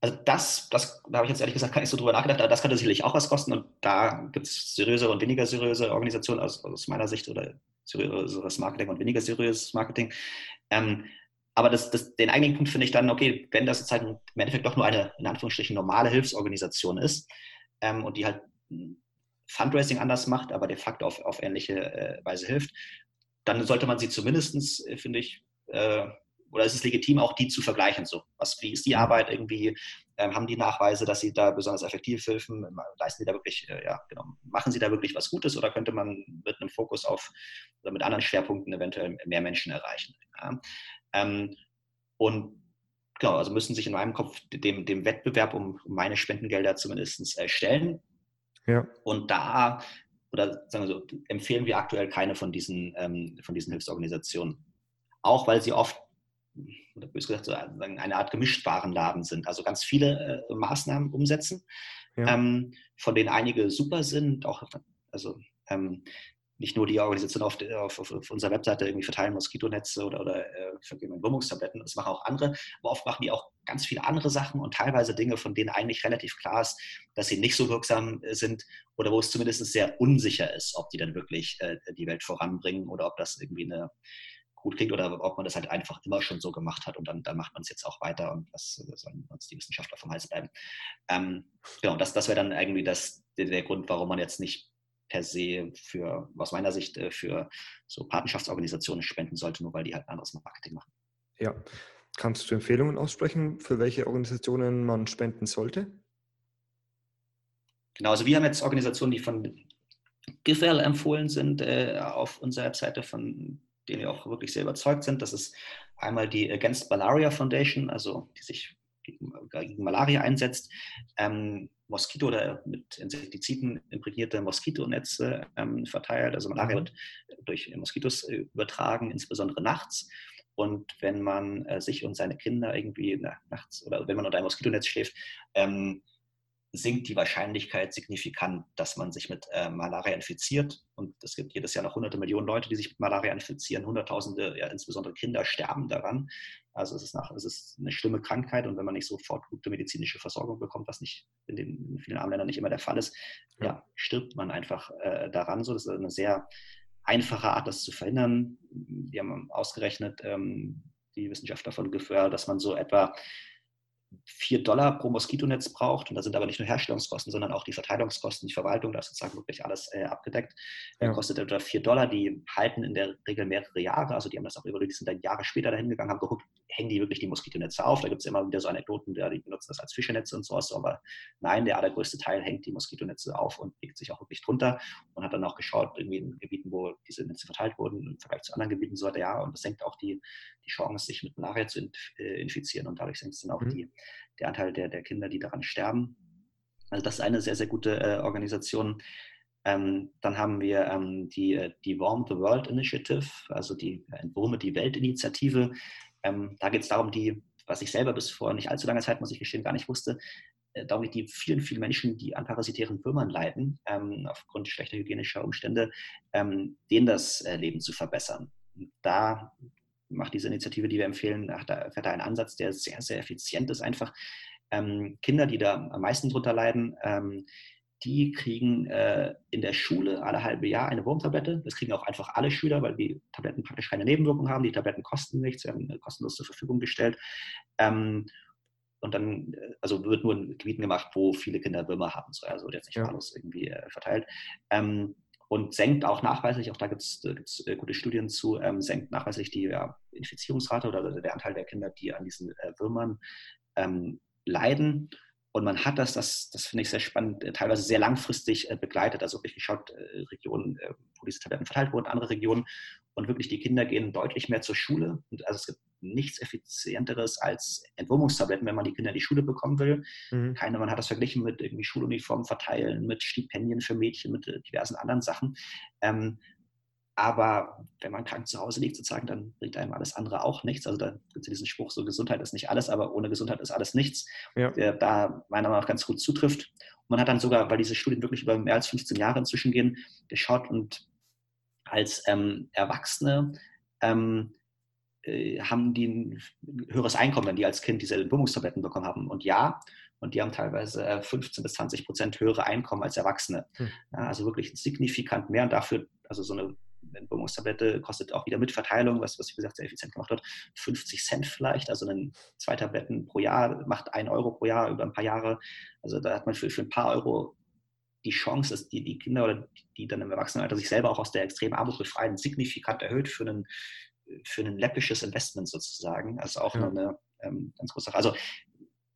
Also das, das, da habe ich jetzt ehrlich gesagt gar nicht so drüber nachgedacht, aber das könnte sicherlich auch was kosten und da gibt es seriöse und weniger seriöse Organisationen aus, aus meiner Sicht oder seriöses Marketing und weniger seriöses Marketing. Ähm, aber das, das, den eigentlichen Punkt finde ich dann, okay, wenn das jetzt halt im Endeffekt doch nur eine, in Anführungsstrichen, normale Hilfsorganisation ist ähm, und die halt Fundraising anders macht, aber de facto auf, auf ähnliche äh, Weise hilft, dann sollte man sie zumindest, äh, finde ich, äh, oder ist es legitim, auch die zu vergleichen? So, was, wie ist die Arbeit irgendwie? Ähm, haben die Nachweise, dass sie da besonders effektiv helfen? Leisten sie da wirklich, äh, ja, genau, machen sie da wirklich was Gutes oder könnte man mit einem Fokus auf oder mit anderen Schwerpunkten eventuell mehr Menschen erreichen? Ja? Ähm, und genau, also müssen sich in meinem Kopf dem, dem Wettbewerb um, um meine Spendengelder zumindest äh, stellen. Ja. Und da, oder sagen wir so, empfehlen wir aktuell keine von diesen, ähm, von diesen Hilfsorganisationen. Auch weil sie oft, oder bös gesagt, so eine Art Gemischtwarenladen sind, also ganz viele äh, Maßnahmen umsetzen, ja. ähm, von denen einige super sind, auch also ähm, nicht nur die Organisation auf, auf, auf, unserer Webseite irgendwie verteilen Moskitonetze oder, oder äh, vergeben Wurmungstabletten, das machen auch andere, aber oft machen die auch ganz viele andere Sachen und teilweise Dinge, von denen eigentlich relativ klar ist, dass sie nicht so wirksam äh, sind oder wo es zumindest sehr unsicher ist, ob die dann wirklich äh, die Welt voranbringen oder ob das irgendwie eine gut klingt oder ob man das halt einfach immer schon so gemacht hat und dann, dann macht man es jetzt auch weiter und was sollen uns die Wissenschaftler vom Hals bleiben. Ähm, genau, das, das wäre dann irgendwie das, der, der Grund, warum man jetzt nicht per se für, aus meiner Sicht, äh, für so Partnerschaftsorganisationen spenden sollte, nur weil die halt anderes Marketing machen. Ja. Kannst du Empfehlungen aussprechen, für welche Organisationen man spenden sollte? Genau, also wir haben jetzt Organisationen, die von GIFL empfohlen sind äh, auf unserer Webseite, von denen wir auch wirklich sehr überzeugt sind. Das ist einmal die Against Malaria Foundation, also die sich gegen, gegen Malaria einsetzt. Ähm, Moskito oder mit Insektiziden imprägnierte Moskitonetze ähm, verteilt. Also Malaria mhm. wird durch Moskitos äh, übertragen, insbesondere nachts. Und wenn man äh, sich und seine Kinder irgendwie na, nachts oder wenn man unter einem Moskitonetz schläft, ähm, sinkt die Wahrscheinlichkeit signifikant, dass man sich mit äh, Malaria infiziert. Und es gibt jedes Jahr noch hunderte Millionen Leute, die sich mit Malaria infizieren. Hunderttausende, ja, insbesondere Kinder, sterben daran. Also es ist, nach, es ist eine schlimme Krankheit und wenn man nicht sofort gute medizinische Versorgung bekommt, was nicht in den in vielen armen Ländern nicht immer der Fall ist, ja, ja stirbt man einfach äh, daran. So, das ist eine sehr einfache Art, das zu verhindern. Die haben ausgerechnet, ähm, die Wissenschaftler von Geföhr, dass man so etwa 4 Dollar pro Moskitonetz braucht. Und da sind aber nicht nur Herstellungskosten, sondern auch die Verteilungskosten, die Verwaltung, da ist sozusagen wirklich alles äh, abgedeckt. Ja. Kostet etwa 4 Dollar. Die halten in der Regel mehrere Jahre. Also die haben das auch überlegt, die sind dann Jahre später dahin gegangen, haben geguckt, hängen die wirklich die Moskitonetze auf. Da gibt es immer wieder so Anekdoten, die benutzen das als Fischernetze und sowas. Aber nein, der allergrößte Teil hängt die Moskitonetze auf und legt sich auch wirklich drunter. Und hat dann auch geschaut, irgendwie in Gebieten, wo diese Netze verteilt wurden, im Vergleich zu anderen Gebieten, so hat er ja, und das senkt auch die, die Chance, sich mit Malaria zu äh, infizieren. Und dadurch senkt es dann auch mhm. die der Anteil der, der Kinder, die daran sterben. Also das ist eine sehr, sehr gute äh, Organisation. Ähm, dann haben wir ähm, die, äh, die Warm the World Initiative, also die Entwurme die Weltinitiative. Ähm, da geht es darum, die, was ich selber bis vor nicht allzu langer Zeit, muss ich gestehen, gar nicht wusste, äh, darum die vielen, vielen Menschen, die an parasitären Würmern leiden, ähm, aufgrund schlechter hygienischer Umstände, ähm, denen das äh, Leben zu verbessern. Da macht diese Initiative, die wir empfehlen, hat da, hat da einen Ansatz, der sehr, sehr effizient ist. Einfach ähm, Kinder, die da am meisten drunter leiden, ähm, die kriegen äh, in der Schule alle halbe Jahr eine Wurmtablette. Das kriegen auch einfach alle Schüler, weil die Tabletten praktisch keine Nebenwirkungen haben. Die Tabletten kosten nichts, werden kostenlos zur Verfügung gestellt. Ähm, und dann, äh, also wird nur in Gebieten gemacht, wo viele Kinder Würmer haben. Also jetzt nicht ja. alles irgendwie äh, verteilt. Ähm, und senkt auch nachweislich, auch da gibt es äh, gute Studien zu, ähm, senkt nachweislich die ja, Infizierungsrate oder der Anteil der Kinder, die an diesen äh, Würmern ähm, leiden. Und man hat das, das, das finde ich sehr spannend, äh, teilweise sehr langfristig äh, begleitet. Also wirklich geschaut, äh, Regionen, äh, wo diese Tabletten verteilt wurden, andere Regionen. Und wirklich die Kinder gehen deutlich mehr zur Schule. Und also es gibt nichts Effizienteres als Entwurmungstabletten, wenn man die Kinder in die Schule bekommen will. Mhm. Keine, man hat das verglichen mit irgendwie Schuluniformen verteilen, mit Stipendien für Mädchen, mit äh, diversen anderen Sachen. Ähm, aber wenn man krank zu Hause liegt, sozusagen, dann bringt einem alles andere auch nichts. Also da gibt es diesen Spruch, so Gesundheit ist nicht alles, aber ohne Gesundheit ist alles nichts, ja. der da meiner Meinung nach ganz gut zutrifft. Und man hat dann sogar, weil diese Studien wirklich über mehr als 15 Jahre inzwischen gehen, geschaut und als ähm, Erwachsene ähm, äh, haben die ein höheres Einkommen, wenn die als Kind diese Entwurmungstabletten bekommen haben. Und ja, und die haben teilweise 15 bis 20 Prozent höhere Einkommen als Erwachsene. Hm. Ja, also wirklich signifikant mehr und dafür, also so eine Entwurmungstablette kostet auch wieder mit Verteilung, was, was wie gesagt sehr effizient gemacht wird, 50 Cent vielleicht. Also dann zwei Tabletten pro Jahr macht ein Euro pro Jahr über ein paar Jahre. Also da hat man für, für ein paar Euro die Chance, dass die, die Kinder oder die, dann im Erwachsenenalter sich selber auch aus der extremen Armut befreien, signifikant erhöht für einen für ein läppisches Investment sozusagen. Also auch ja. eine ähm, ganz große Sache. Also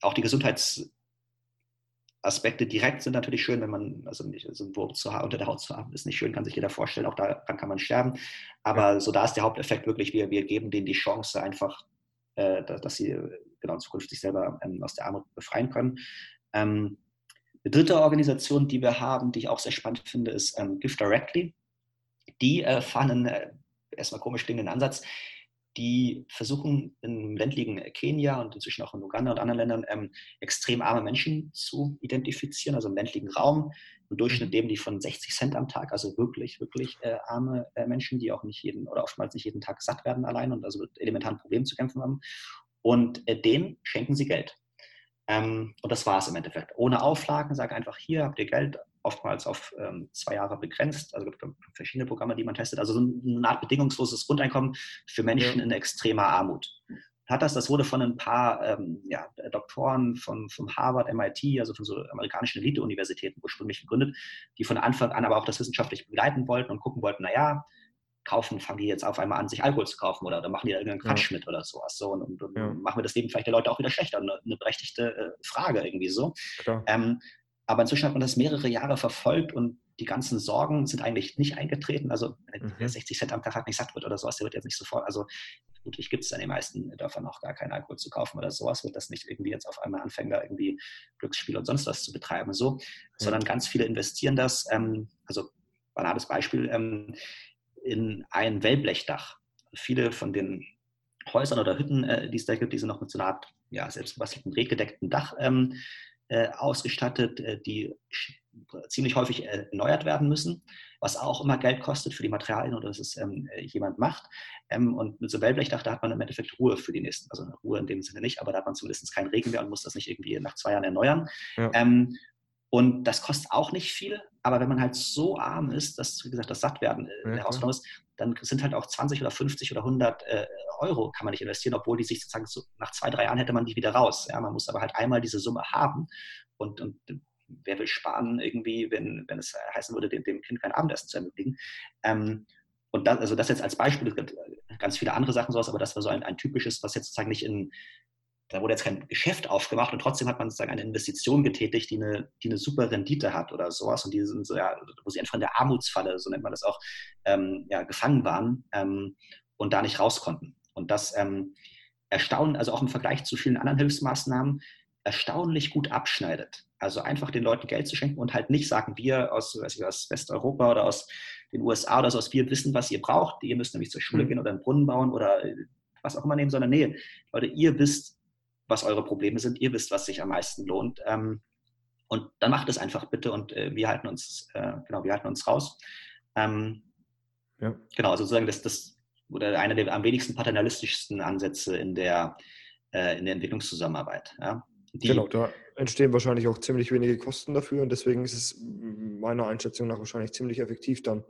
auch die Gesundheitsaspekte direkt sind natürlich schön, wenn man, also nicht so ein Wurm zu haben, unter der Haut zu haben, ist nicht schön, kann sich jeder vorstellen, auch daran kann man sterben. Aber ja. so da ist der Haupteffekt wirklich, wir, wir geben denen die Chance einfach, äh, dass, dass, sie genau in Zukunft sich selber ähm, aus der Armut befreien können. Ähm, dritte Organisation, die wir haben, die ich auch sehr spannend finde, ist ähm, Gift Directly. Die äh, fahren einen äh, erstmal komisch klingenden Ansatz. die versuchen im ländlichen Kenia und inzwischen auch in Uganda und anderen Ländern ähm, extrem arme Menschen zu identifizieren, also im ländlichen Raum. Im Durchschnitt mhm. leben die von 60 Cent am Tag, also wirklich, wirklich äh, arme äh, Menschen, die auch nicht jeden oder oftmals nicht jeden Tag satt werden allein und also mit elementaren Problemen zu kämpfen haben. Und äh, denen schenken sie Geld. Ähm, und das war es im Endeffekt. Ohne Auflagen, sage einfach, hier habt ihr Geld, oftmals auf ähm, zwei Jahre begrenzt. Also gibt verschiedene Programme, die man testet. Also so eine Art bedingungsloses Grundeinkommen für Menschen in extremer Armut. Hat das, das wurde von ein paar ähm, ja, Doktoren von, vom Harvard, MIT, also von so amerikanischen Elite-Universitäten ursprünglich gegründet, die von Anfang an aber auch das wissenschaftlich begleiten wollten und gucken wollten, naja, kaufen, fangen die jetzt auf einmal an, sich Alkohol zu kaufen oder, oder machen die da irgendeinen Quatsch ja. mit oder sowas. So, und, und, ja. machen wir das Leben vielleicht der Leute auch wieder schlechter. Eine, eine berechtigte äh, Frage irgendwie so. Ähm, aber inzwischen hat man das mehrere Jahre verfolgt und die ganzen Sorgen sind eigentlich nicht eingetreten. Also, mhm. 60 Cent am Tag nicht satt wird oder sowas, der wird jetzt nicht sofort. Also, vermutlich gibt es in den meisten Dörfern auch gar keinen Alkohol zu kaufen oder sowas, wird das nicht irgendwie jetzt auf einmal anfangen, da irgendwie Glücksspiel und sonst was zu betreiben, so, mhm. sondern ganz viele investieren das. Ähm, also, banales Beispiel, ähm, in ein Wellblechdach. Viele von den Häusern oder Hütten, äh, die es da gibt, die sind noch mit so einer Art ja, selbstgebastelten, redgedeckten Dach ähm, äh, ausgestattet, äh, die ziemlich häufig äh, erneuert werden müssen, was auch immer Geld kostet für die Materialien oder dass es ähm, jemand macht. Ähm, und mit so einem Wellblechdach, da hat man im Endeffekt Ruhe für die nächsten, also Ruhe in dem Sinne nicht, aber da hat man zumindest keinen Regen mehr und muss das nicht irgendwie nach zwei Jahren erneuern. Ja. Und das kostet auch nicht viel, aber wenn man halt so arm ist, dass, wie gesagt, das Sattwerden äh, ja, Herausforderung ist, dann sind halt auch 20 oder 50 oder 100 äh, Euro kann man nicht investieren, obwohl die sich sozusagen so, nach zwei, drei Jahren hätte man die wieder raus. Ja, man muss aber halt einmal diese Summe haben und, und wer will sparen irgendwie, wenn, wenn es heißen würde, dem, dem Kind kein Abendessen zu ermöglichen. Ähm, und das, also das jetzt als Beispiel, es gibt ganz viele andere Sachen sowas, aber das war so ein, ein typisches, was jetzt sozusagen nicht in, da wurde jetzt kein Geschäft aufgemacht und trotzdem hat man sozusagen eine Investition getätigt, die eine, die eine super Rendite hat oder sowas und die sind so, ja, wo sie einfach in der Armutsfalle, so nennt man das auch, ähm, ja, gefangen waren ähm, und da nicht raus konnten. Und das ähm, erstaunen, also auch im Vergleich zu vielen anderen Hilfsmaßnahmen, erstaunlich gut abschneidet. Also einfach den Leuten Geld zu schenken und halt nicht sagen, wir aus, ich, aus Westeuropa oder aus den USA oder so, aus wir wissen, was ihr braucht, ihr müsst nämlich zur Schule mhm. gehen oder einen Brunnen bauen oder was auch immer nehmen, sondern nee, Leute, ihr wisst, was eure Probleme sind, ihr wisst, was sich am meisten lohnt. Ähm, und dann macht es einfach bitte und äh, wir halten uns, äh, genau, wir halten uns raus. Ähm, ja. Genau, also sozusagen das, das oder einer der am wenigsten paternalistischsten Ansätze in der, äh, in der Entwicklungszusammenarbeit. Ja. Die, genau, da entstehen wahrscheinlich auch ziemlich wenige Kosten dafür und deswegen ist es meiner Einschätzung nach wahrscheinlich ziemlich effektiv dann.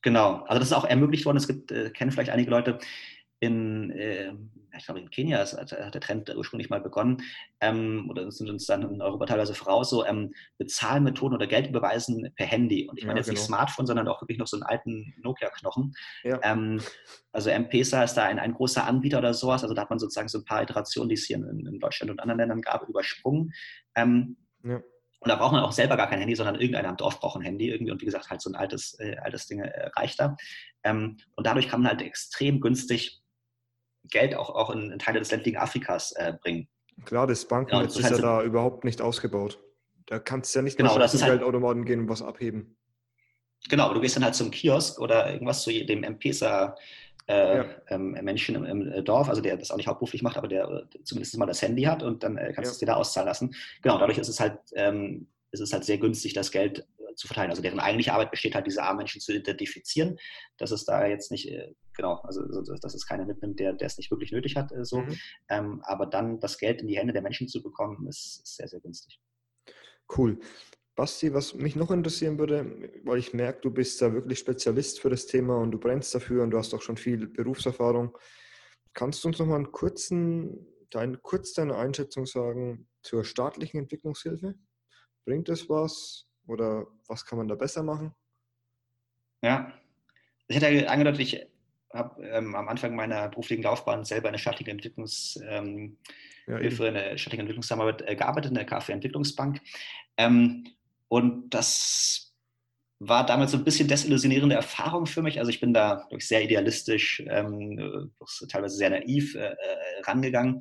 Genau, also das ist auch ermöglicht worden. Es gibt, äh, kennen vielleicht einige Leute, in, äh, ich glaube in Kenia ist, hat der Trend ursprünglich mal begonnen, ähm, oder sind uns dann in Europa teilweise voraus, so ähm, Bezahlmethoden oder Geld überweisen per Handy. Und ich meine ja, jetzt genau. nicht Smartphone, sondern auch wirklich noch so einen alten Nokia-Knochen. Ja. Ähm, also M-Pesa ist da ein, ein großer Anbieter oder sowas. Also da hat man sozusagen so ein paar Iterationen, die es hier in, in Deutschland und anderen Ländern gab, übersprungen. Ähm, ja. Und da braucht man auch selber gar kein Handy, sondern irgendeiner am Dorf braucht ein Handy irgendwie. Und wie gesagt, halt so ein altes, äh, altes Ding äh, reicht da. Ähm, und dadurch kann man halt extrem günstig Geld auch, auch in, in Teile des ländlichen Afrikas äh, bringen. Klar, das Bankennetz genau, ist, ist ja da überhaupt nicht ausgebaut. Da kannst du ja nicht genau, das halt, Geldautomaten gehen und was abheben. Genau, aber du gehst dann halt zum Kiosk oder irgendwas zu dem M-Pesa äh, ja. ähm, Menschen im, im, äh, Dorf, also der das auch nicht hauptberuflich macht, aber der äh, zumindest mal das Handy hat und dann äh, kannst du ja. es dir da auszahlen lassen. Genau, dadurch ist es halt, ähm, ist es halt sehr günstig, das Geld zu verteilen. Also deren eigentliche Arbeit besteht halt, diese armen Menschen zu identifizieren, dass es da jetzt nicht, äh, genau, also dass es keiner mitnimmt, der, der es nicht wirklich nötig hat, äh, so. Mhm. Ähm, aber dann das Geld in die Hände der Menschen zu bekommen, ist, ist sehr, sehr günstig. Cool. Basti, was mich noch interessieren würde, weil ich merke, du bist da wirklich Spezialist für das Thema und du brennst dafür und du hast auch schon viel Berufserfahrung. Kannst du uns noch mal einen kurzen, dein, kurz deine Einschätzung sagen zur staatlichen Entwicklungshilfe? Bringt es was? Oder was kann man da besser machen? Ja, ich hatte ja angedeutet, ich habe ähm, am Anfang meiner beruflichen Laufbahn selber eine staatliche Entwicklungshilfe, ähm, ja, eine staatliche Entwicklungszusammenarbeit äh, gearbeitet in der KfW Entwicklungsbank. Ähm, und das war damals so ein bisschen desillusionierende Erfahrung für mich. Also ich bin da sehr idealistisch, ähm, teilweise sehr naiv äh, äh, rangegangen.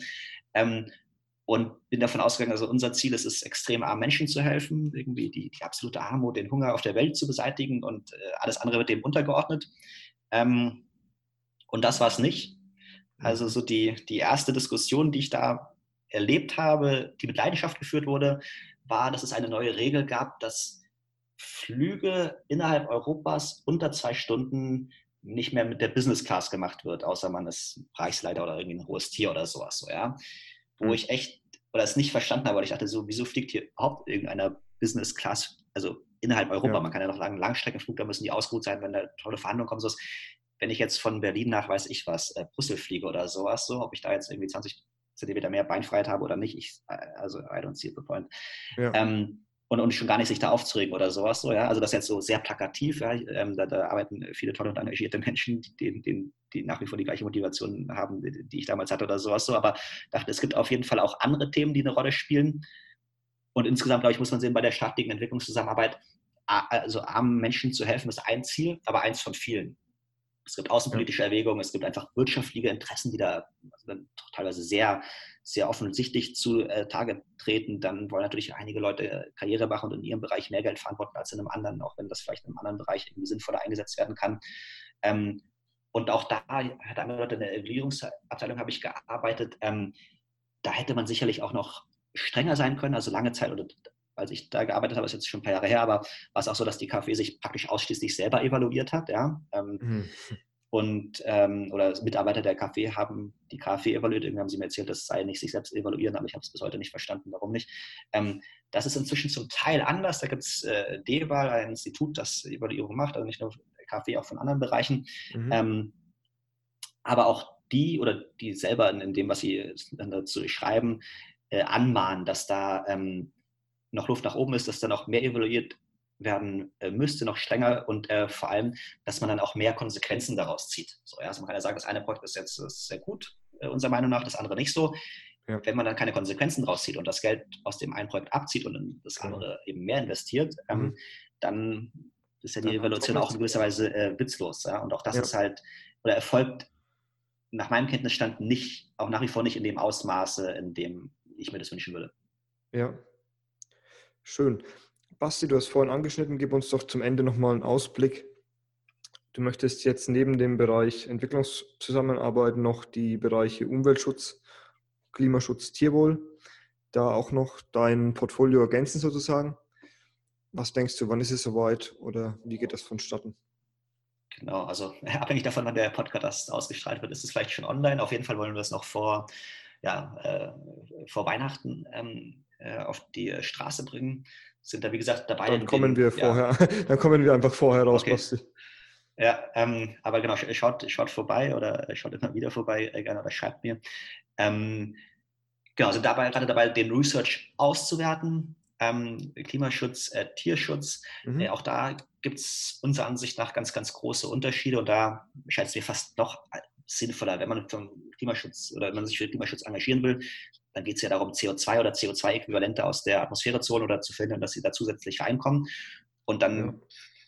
Und bin davon ausgegangen, also unser Ziel ist es, extrem armen Menschen zu helfen, irgendwie die, die absolute Armut, den Hunger auf der Welt zu beseitigen und äh, alles andere wird dem untergeordnet. Ähm, Und das war es nicht. Mhm. Also so die, die erste Diskussion, die ich da erlebt habe, die mit Leidenschaft geführt wurde, war, dass es eine neue Regel gab, dass Flüge innerhalb Europas unter zwei Stunden nicht mehr mit der Business Class gemacht wird, außer man ist Reichsleiter oder irgendwie ein hohes Tier oder sowas, so, ja. Wo Mhm. ich echt, oder es nicht verstanden habe, weil ich dachte so, wieso fliegt hier überhaupt irgendeiner Business Class, also innerhalb Europa, Ja. man kann ja noch langen Langstreckenflug, da müssen die ausgeruht sein, wenn da tolle Verhandlungen kommen, sowas. Wenn ich jetzt von Berlin nach, weiß ich was, äh, Brüssel fliege oder sowas, so, ob ich da jetzt irgendwie 20 Zentimeter mehr Beinfreiheit habe oder nicht, ich, äh, also I don't see the point. Ja. Ähm, und, und schon gar nicht sich da aufzuregen oder sowas. So, ja? Also das ist jetzt so sehr plakativ. Ja? Ähm, da, da arbeiten viele tolle und engagierte <laughs> Menschen, die, die, die nach wie vor die gleiche Motivation haben, die, ich damals hatte oder sowas. So. Aber dachte, es gibt auf jeden Fall auch andere Themen, die eine Rolle spielen. Und insgesamt, glaube ich, muss man sehen, bei der staatlichen Entwicklungszusammenarbeit, also armen Menschen zu helfen, ist ein Ziel, aber eins von vielen. Es gibt außenpolitische Erwägungen, es gibt einfach wirtschaftliche Interessen, die da also teilweise sehr, sehr offensichtlich zu äh, Tage treten. Dann wollen natürlich einige Leute äh, Karriere machen und in ihrem Bereich mehr Geld verantworten als in einem anderen, auch wenn das vielleicht in einem anderen Bereich irgendwie sinnvoller eingesetzt werden kann. Ähm, und auch da hat Leute in der Evaluierungsabteilung habe ich gearbeitet. Ähm, da hätte man sicherlich auch noch strenger sein können. Also lange Zeit, oder als ich da gearbeitet habe, ist jetzt schon ein paar Jahre her, aber war es auch so, dass die KfW sich praktisch ausschließlich selber evaluiert hat. Ja? Ähm, Mhm. und ähm, oder Mitarbeiter der KfW haben die KfW evaluiert. Irgendwie haben sie mir erzählt, das sei nicht sich selbst evaluieren, aber ich habe es bis heute nicht verstanden, warum nicht. Ähm, das ist inzwischen zum Teil anders. Da gibt es äh, DEWAL, ein Institut, das Evaluierung macht, also nicht nur KfW, auch von anderen Bereichen. Mhm. Ähm, aber auch die oder die selber in, dem, was sie dazu schreiben, äh, anmahnen, dass da ähm, noch Luft nach oben ist, dass da noch mehr evaluiert werden äh, müsste, noch strenger und äh, vor allem, dass man dann auch mehr Konsequenzen daraus zieht. So, ja, also man kann ja sagen, das eine Projekt ist jetzt ist sehr gut, äh, unserer Meinung nach, das andere nicht so. Ja. Wenn man dann keine Konsequenzen daraus zieht und das Geld aus dem einen Projekt abzieht und in das Genau. andere eben mehr investiert, ähm, Mhm. dann ist ja die doppelt. auch in gewisser Weise äh, witzlos. Ja? Und auch das Ja. ist halt, oder erfolgt nach meinem Kenntnisstand nicht, auch nach wie vor nicht in dem Ausmaße, in dem ich mir das wünschen würde. Ja. Schön. Basti, du hast vorhin angeschnitten, gib uns doch zum Ende nochmal einen Ausblick. Du möchtest jetzt neben dem Bereich Entwicklungszusammenarbeit noch die Bereiche Umweltschutz, Klimaschutz, Tierwohl, da auch noch dein Portfolio ergänzen sozusagen. Was denkst du, wann ist es soweit oder wie geht das vonstatten? Genau, also <laughs> abhängig davon, wann der Podcast ausgestrahlt wird, ist es vielleicht schon online. Auf jeden Fall wollen wir es noch vor, ja, äh, vor Weihnachten ähm, äh, auf die Straße bringen. Sind da, wie gesagt, dabei. Dann kommen den- wir ja, vorher, <laughs> dann kommen wir einfach vorher raus, Okay. Basti. Ja, ähm, aber genau, sch- schaut, schaut vorbei oder schaut immer wieder vorbei, äh, gerne oder schreibt mir. Ähm, genau, sind dabei, gerade dabei, den Research auszuwerten. Ähm, Klimaschutz, äh, Tierschutz. Mhm. Äh, auch da gibt es unserer Ansicht nach ganz, ganz große Unterschiede und da scheint es mir fast noch sinnvoller, wenn man vom Klimaschutz oder wenn man sich für Klimaschutz engagieren will, dann geht es ja darum, CO2 oder CO2-Äquivalente aus der Atmosphäre zu holen oder zu verhindern, dass sie da zusätzlich reinkommen. Und dann Ja.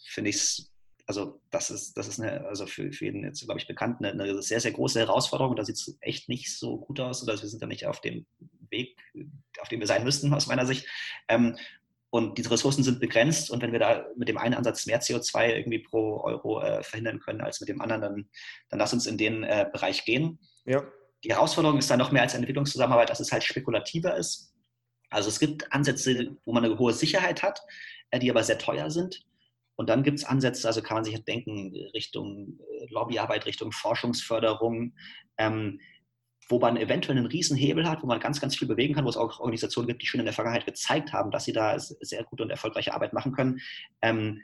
finde ich es, also das ist, das ist eine, also für, für jeden jetzt, glaube ich, bekannt, eine, eine sehr, sehr große Herausforderung. Da sieht es echt nicht so gut aus oder wir sind da nicht auf dem Weg, auf dem wir sein müssten, aus meiner Sicht. Ähm, und diese Ressourcen sind begrenzt und wenn wir da mit dem einen Ansatz mehr CO2 irgendwie pro Euro äh, verhindern können als mit dem anderen, dann, dann lass uns in den äh, Bereich gehen. Ja, Die Herausforderung ist dann noch mehr als Entwicklungszusammenarbeit, dass es halt spekulativer ist. Also es gibt Ansätze, wo man eine hohe Sicherheit hat, äh, die aber sehr teuer sind. Und dann gibt es Ansätze, also kann man sich denken, Richtung äh, Lobbyarbeit, Richtung Forschungsförderung, ähm, wo man eventuell einen riesen Hebel hat, wo man ganz, ganz viel bewegen kann, wo es auch Organisationen gibt, die schon in der Vergangenheit gezeigt haben, dass sie da sehr gute und erfolgreiche Arbeit machen können. Ähm,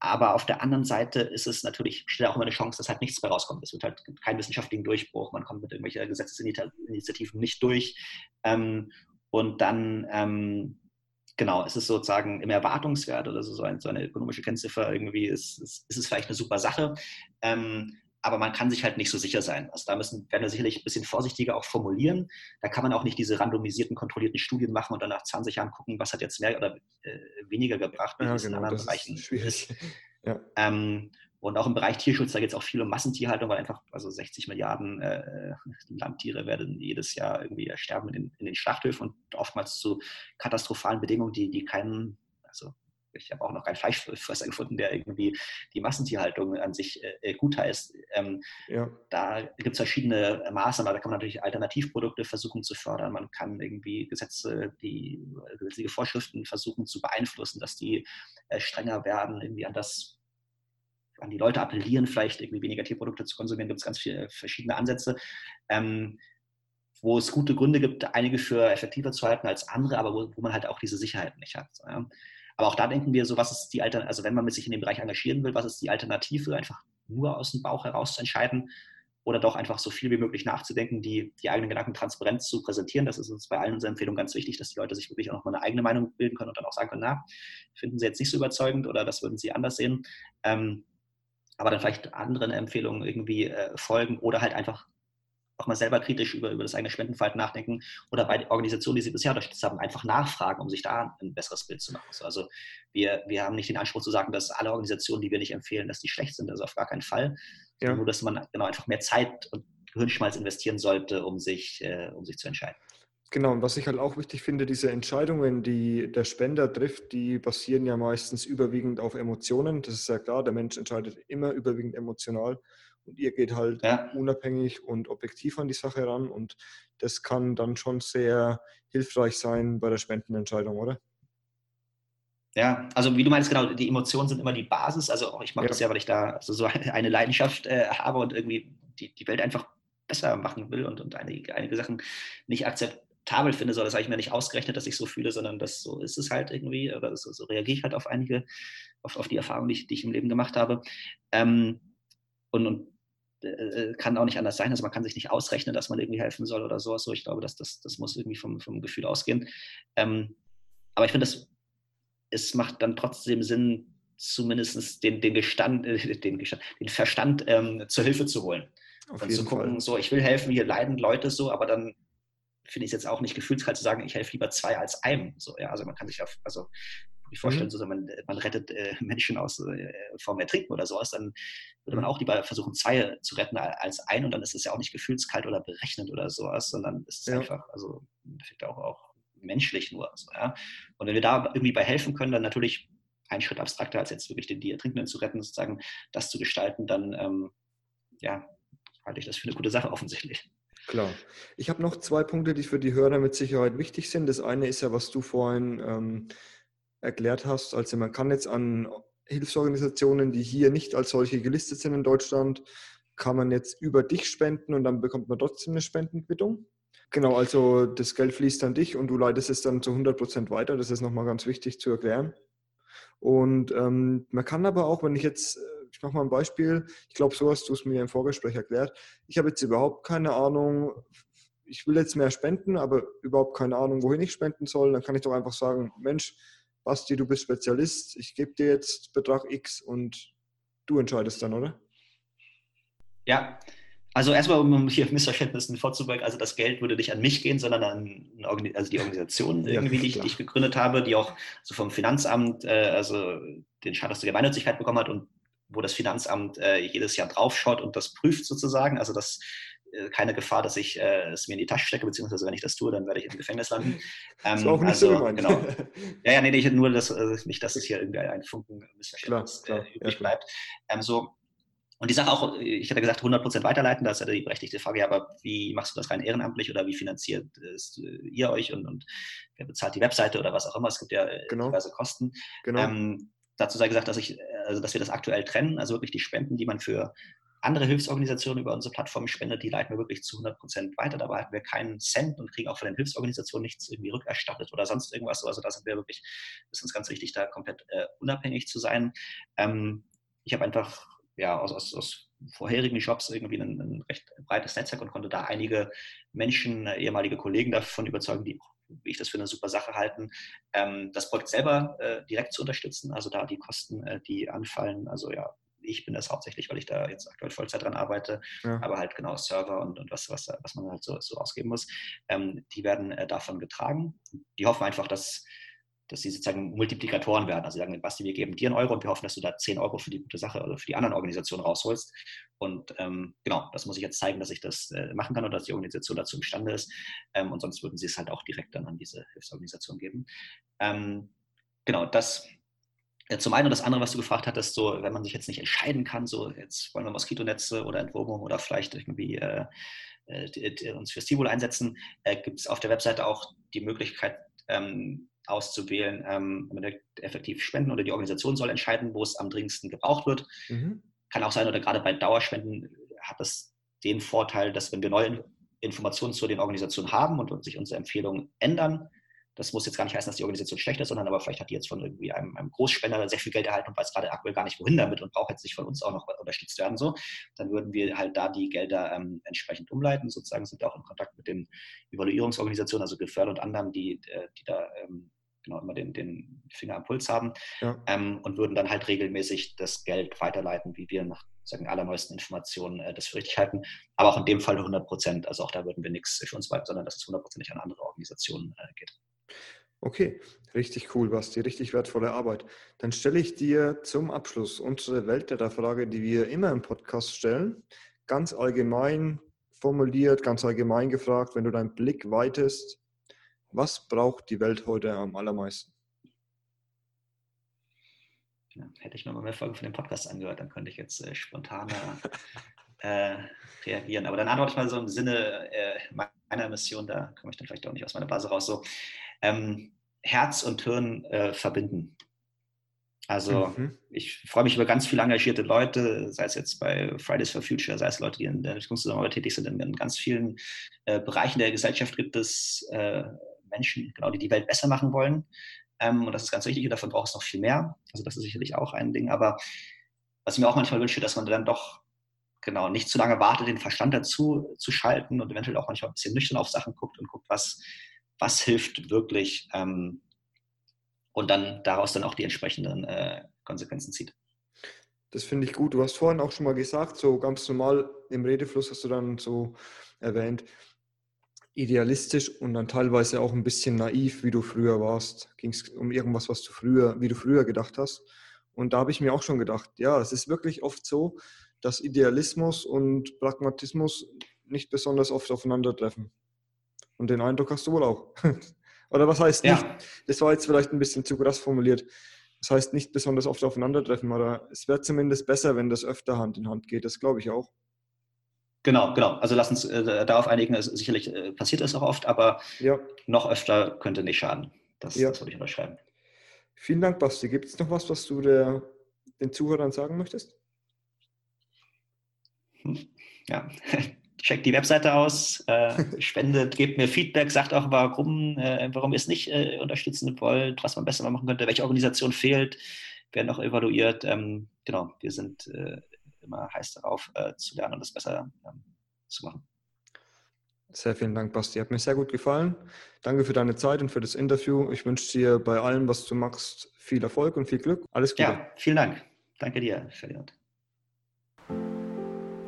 aber auf der anderen Seite ist es natürlich schnell auch immer eine Chance, dass halt nichts mehr rauskommt. Es wird halt keinen wissenschaftlichen Durchbruch, man kommt mit irgendwelchen Gesetzesinitiativen nicht durch. Ähm, und dann, genau, ist es sozusagen im Erwartungswert oder so, ein, so eine ökonomische Kennziffer irgendwie, ist, ist, ist es vielleicht eine super Sache. Ähm, aber man kann sich halt nicht so sicher sein. Also da müssen, werden wir sicherlich ein bisschen vorsichtiger auch formulieren. Da kann man auch nicht diese randomisierten, kontrollierten Studien machen und dann nach 20 Jahren gucken, was hat jetzt mehr oder äh, weniger gebracht, wie ja es in genau, anderen das Bereichen ist schwierig. Ja. ähm, und auch im Bereich Tierschutz, da geht es auch viel um Massentierhaltung, weil einfach also 60 Milliarden äh, Landtiere werden jedes Jahr irgendwie sterben in den, in den Schlachthöfen und oftmals zu katastrophalen Bedingungen, die, die keinen, also ich habe auch noch keinen Fleischfresser gefunden, der irgendwie die Massentierhaltung an sich äh, gut heißt. Ähm, ja. Da gibt es verschiedene Maßnahmen, da kann man natürlich Alternativprodukte versuchen zu fördern. Man kann irgendwie Gesetze, die gesetzliche Vorschriften versuchen zu beeinflussen, dass die äh, strenger werden, irgendwie an das an die Leute appellieren, vielleicht irgendwie weniger Tierprodukte zu konsumieren, gibt es ganz viele verschiedene Ansätze. Ähm, wo es gute Gründe gibt, einige für effektiver zu halten als andere, aber wo, wo man halt auch diese Sicherheit nicht hat. Ja. Aber auch da denken wir so, was ist die Alternative, also wenn man sich in dem Bereich engagieren will, was ist die Alternative, einfach nur aus dem Bauch heraus zu entscheiden oder doch einfach so viel wie möglich nachzudenken, die, die eigenen Gedanken transparent zu präsentieren. Das ist uns bei allen unseren Empfehlungen ganz wichtig, dass die Leute sich wirklich auch noch mal eine eigene Meinung bilden können und dann auch sagen können, na, finden sie jetzt nicht so überzeugend oder das würden sie anders sehen. Ähm, aber dann vielleicht anderen Empfehlungen irgendwie äh, folgen oder halt einfach auch mal selber kritisch über, über das eigene Spendenverhalten nachdenken oder bei Organisationen, die sie bisher unterstützt haben, einfach nachfragen, um sich da ein besseres Bild zu machen. Also wir, wir haben nicht den Anspruch zu sagen, dass alle Organisationen, die wir nicht empfehlen, dass die schlecht sind. Also auf gar keinen Fall. Ja. Nur, dass man genau einfach mehr Zeit und Hirnschmalz investieren sollte, um sich, äh, um sich zu entscheiden. Genau, und was ich halt auch wichtig finde, diese Entscheidungen, die der Spender trifft, die basieren ja meistens überwiegend auf Emotionen. Das ist ja klar, der Mensch entscheidet immer überwiegend emotional. Und ihr geht halt ja. unabhängig und objektiv an die Sache ran. Und das kann dann schon sehr hilfreich sein bei der Spendenentscheidung, oder? Ja, also wie du meinst, genau, die Emotionen sind immer die Basis. Also ich mache ja. das ja, weil ich da also so <laughs> eine Leidenschaft äh, habe und irgendwie die, die Welt einfach besser machen will und, und einige, einige Sachen nicht akzeptabel finde. So, das habe ich mir nicht ausgerechnet, dass ich so fühle, sondern das so ist es halt irgendwie. Oder so, so reagiere ich halt auf einige, auf, auf die Erfahrungen, die ich, die ich im Leben gemacht habe. Ähm, und, und äh, kann auch nicht anders sein. Also man kann sich nicht ausrechnen, dass man irgendwie helfen soll oder sowas. So, ich glaube, dass das, das muss irgendwie vom, vom Gefühl ausgehen. Ähm, aber ich finde, es macht dann trotzdem Sinn, zumindest den, den, Gestand, äh, den, Gestand, den Verstand ähm, zur Hilfe zu holen. Auf und zu gucken, Fall. so, ich will helfen, hier leiden Leute so, aber dann finde ich es jetzt auch nicht gefühlskalt zu sagen, ich helfe lieber zwei als einem. So, ja, also man kann sich auf, also ich vorstellen, mhm. so, man, man rettet äh, <laughs> Menschen aus äh, vom Ertrinken oder sowas, dann würde man mhm. auch lieber versuchen, zwei zu retten als ein und dann ist es ja auch nicht gefühlskalt oder berechnet oder sowas, sondern ist es ja. einfach, also auch, auch menschlich nur. So, ja? Und wenn wir da irgendwie bei helfen können, dann natürlich ein Schritt abstrakter als jetzt wirklich den die Ertrinkenden zu retten, sozusagen das zu gestalten, dann ähm, ja, halte ich das für eine gute Sache offensichtlich. Klar. Ich habe noch zwei Punkte, die für die Hörer mit Sicherheit wichtig sind. Das eine ist ja, was du vorhin ähm, erklärt hast. Also man kann jetzt an Hilfsorganisationen, die hier nicht als solche gelistet sind in Deutschland, kann man jetzt über dich spenden und dann bekommt man trotzdem eine Spendenquittung. Genau, also das Geld fließt an dich und du leitest es dann zu 100 Prozent weiter. Das ist nochmal ganz wichtig zu erklären. Und ähm, man kann aber auch, wenn ich jetzt, mache mal ein Beispiel, ich glaube, so hast du es mir im Vorgespräch erklärt. Ich habe jetzt überhaupt keine Ahnung, ich will jetzt mehr spenden, aber überhaupt keine Ahnung, wohin ich spenden soll. Dann kann ich doch einfach sagen, Mensch, Basti, du bist Spezialist, ich gebe dir jetzt Betrag X und du entscheidest dann, oder? Ja, also erstmal, um hier Missverständnissen vorzubeugen, also das Geld würde nicht an mich gehen, sondern an also die Organisation irgendwie, die ich, die ich, gegründet habe, die auch so vom Finanzamt äh, also den Status der Gemeinnützigkeit bekommen hat und wo das Finanzamt äh, jedes Jahr draufschaut und das prüft sozusagen. Also das äh, keine Gefahr, dass ich äh, es mir in die Tasche stecke, beziehungsweise wenn ich das tue, dann werde ich im Gefängnis landen. <laughs> Ähm, das war auch nicht also, so gemeint. Genau. <laughs> Ja, ja, nee, nee nur, dass, äh, nicht, dass es hier irgendwie ein Funken Missverständnis klar, klar, äh, übrig ja, bleibt. Ähm, so, und die Sache auch, ich hatte gesagt, 100% weiterleiten, das ist ja die berechtigte Frage, ja, aber wie machst du das rein ehrenamtlich oder wie finanziert ihr euch und, und wer bezahlt die Webseite oder was auch immer? Es gibt ja genau. diverse Kosten. Genau. Ähm, dazu sei gesagt, dass ich, also dass wir das aktuell trennen, also wirklich die Spenden, die man für andere Hilfsorganisationen über unsere Plattform spendet, die leiten wir wirklich zu 100 Prozent weiter. Dabei hatten wir keinen Cent und kriegen auch von den Hilfsorganisationen nichts irgendwie rückerstattet oder sonst irgendwas. Also da sind wir wirklich, ist uns ganz wichtig, da komplett äh, unabhängig zu sein. Ähm, ich habe einfach ja, aus, aus, aus vorherigen Jobs irgendwie ein, ein, recht breites Netzwerk und konnte da einige Menschen, äh, ehemalige Kollegen davon überzeugen, die wie ich das für eine super Sache halten, ähm, das Projekt selber äh, direkt zu unterstützen, also da die Kosten, äh, die anfallen, also ja, ich bin das hauptsächlich, weil ich da jetzt aktuell Vollzeit dran arbeite, ja. aber halt genau Server und, und was, was, was man halt so, so ausgeben muss, ähm, die werden äh, davon getragen. Die hoffen einfach, dass, dass sie sozusagen Multiplikatoren werden. Also sagen, Basti, wir geben dir einen Euro und wir hoffen, dass du da 10 Euro für die gute Sache oder für die anderen Organisationen rausholst. Und ähm, genau, das muss ich jetzt zeigen, dass ich das äh, machen kann und dass die Organisation dazu imstande ist. Ähm, und sonst würden sie es halt auch direkt dann an diese Hilfsorganisation geben. Ähm, genau, das zum einen und das andere, was du gefragt hattest, so, wenn man sich jetzt nicht entscheiden kann, so, jetzt wollen wir Moskitonetze oder Entwurmung oder vielleicht irgendwie äh, äh, uns für Stimul einsetzen, äh, gibt es auf der Webseite auch die Möglichkeit ähm, auszuwählen, ähm, effektiv spenden oder die Organisation soll entscheiden, wo es am dringendsten gebraucht wird. Mhm. Kann auch sein, oder gerade bei Dauerspenden hat es den Vorteil, dass wenn wir neue Informationen zu den Organisationen haben und sich unsere Empfehlungen ändern, das muss jetzt gar nicht heißen, dass die Organisation schlecht ist, sondern aber vielleicht hat die jetzt von irgendwie einem, einem Großspender sehr viel Geld erhalten und weiß gerade aktuell gar nicht, wohin damit und braucht jetzt nicht von uns auch noch unterstützt werden. So, dann würden wir halt da die Gelder ähm, entsprechend umleiten. Sozusagen sind wir auch in Kontakt mit den Evaluierungsorganisationen, also Geförder und anderen, die, äh, die da ähm, genau immer den, den Finger am Puls haben ja. ähm, und würden dann halt regelmäßig das Geld weiterleiten, wie wir nach sagen, allerneuesten Informationen äh, das für richtig halten. Aber auch in dem Fall 100 Prozent. Also auch da würden wir nichts für uns weiter, sondern dass es hundertprozentig an andere Organisationen äh, geht. Okay, richtig cool, Basti, richtig wertvolle Arbeit. Dann stelle ich dir zum Abschluss unsere Weltretterfrage, die wir immer im Podcast stellen, ganz allgemein formuliert, ganz allgemein gefragt, wenn du deinen Blick weitest, was braucht die Welt heute am allermeisten? Ja, hätte ich noch mal mehr Folgen von dem Podcast angehört, dann könnte ich jetzt äh, spontaner äh, reagieren. Aber dann antworte ich mal so im Sinne äh, meiner Mission, da komme ich dann vielleicht auch nicht aus meiner Base raus. So, ähm, Herz und Hirn äh, verbinden. Also mhm. ich freue mich über ganz viele engagierte Leute, sei es jetzt bei Fridays for Future, sei es Leute, die in der Entwicklungszusammenarbeit tätig sind. In, ganz vielen äh, Bereichen der Gesellschaft gibt es äh, Menschen, genau, die die Welt besser machen wollen. Ähm, und das ist ganz wichtig und davon braucht es noch viel mehr. Also das ist sicherlich auch ein Ding. Aber was ich mir auch manchmal wünsche, dass man dann doch genau nicht zu lange wartet, den Verstand dazu zu schalten und eventuell auch manchmal ein bisschen nüchtern auf Sachen guckt und guckt, was, was hilft wirklich ähm, und dann daraus dann auch die entsprechenden äh, Konsequenzen zieht. Das finde ich gut. Du hast vorhin auch schon mal gesagt, so ganz normal im Redefluss hast du dann so erwähnt, idealistisch und dann teilweise auch ein bisschen naiv, wie du früher warst. Ging es um irgendwas, was du früher, wie du früher gedacht hast. Und da habe ich mir auch schon gedacht, ja, es ist wirklich oft so, dass Idealismus und Pragmatismus nicht besonders oft aufeinandertreffen. Und den Eindruck hast du wohl auch. <laughs> Oder was heißt nicht? Ja. Das war jetzt vielleicht ein bisschen zu krass formuliert. Das heißt nicht besonders oft aufeinandertreffen, aber es wäre zumindest besser, wenn das öfter Hand in Hand geht. Das glaube ich auch. Genau, genau. Also lass uns äh, darauf einigen. Also sicherlich äh, passiert das auch oft, aber ja. noch öfter könnte nicht schaden. Das, ja. das würde ich unterschreiben. Vielen Dank, Basti. Gibt es noch was, was du der, den Zuhörern sagen möchtest? Hm. Ja, <laughs> checkt die Webseite aus, äh, <laughs> spendet, gebt mir Feedback, sagt auch, warum, äh, warum ihr es nicht äh, unterstützen wollt, was man besser machen könnte, welche Organisation fehlt, werden auch evaluiert. Ähm, genau, wir sind äh, immer heiß darauf, äh, zu lernen und das besser ähm, zu machen. Sehr vielen Dank, Basti. Hat mir sehr gut gefallen. Danke für deine Zeit und für das Interview. Ich wünsche dir bei allem, was du machst, viel Erfolg und viel Glück. Alles Gute. Ja, vielen Dank. Danke dir, Ferdinand.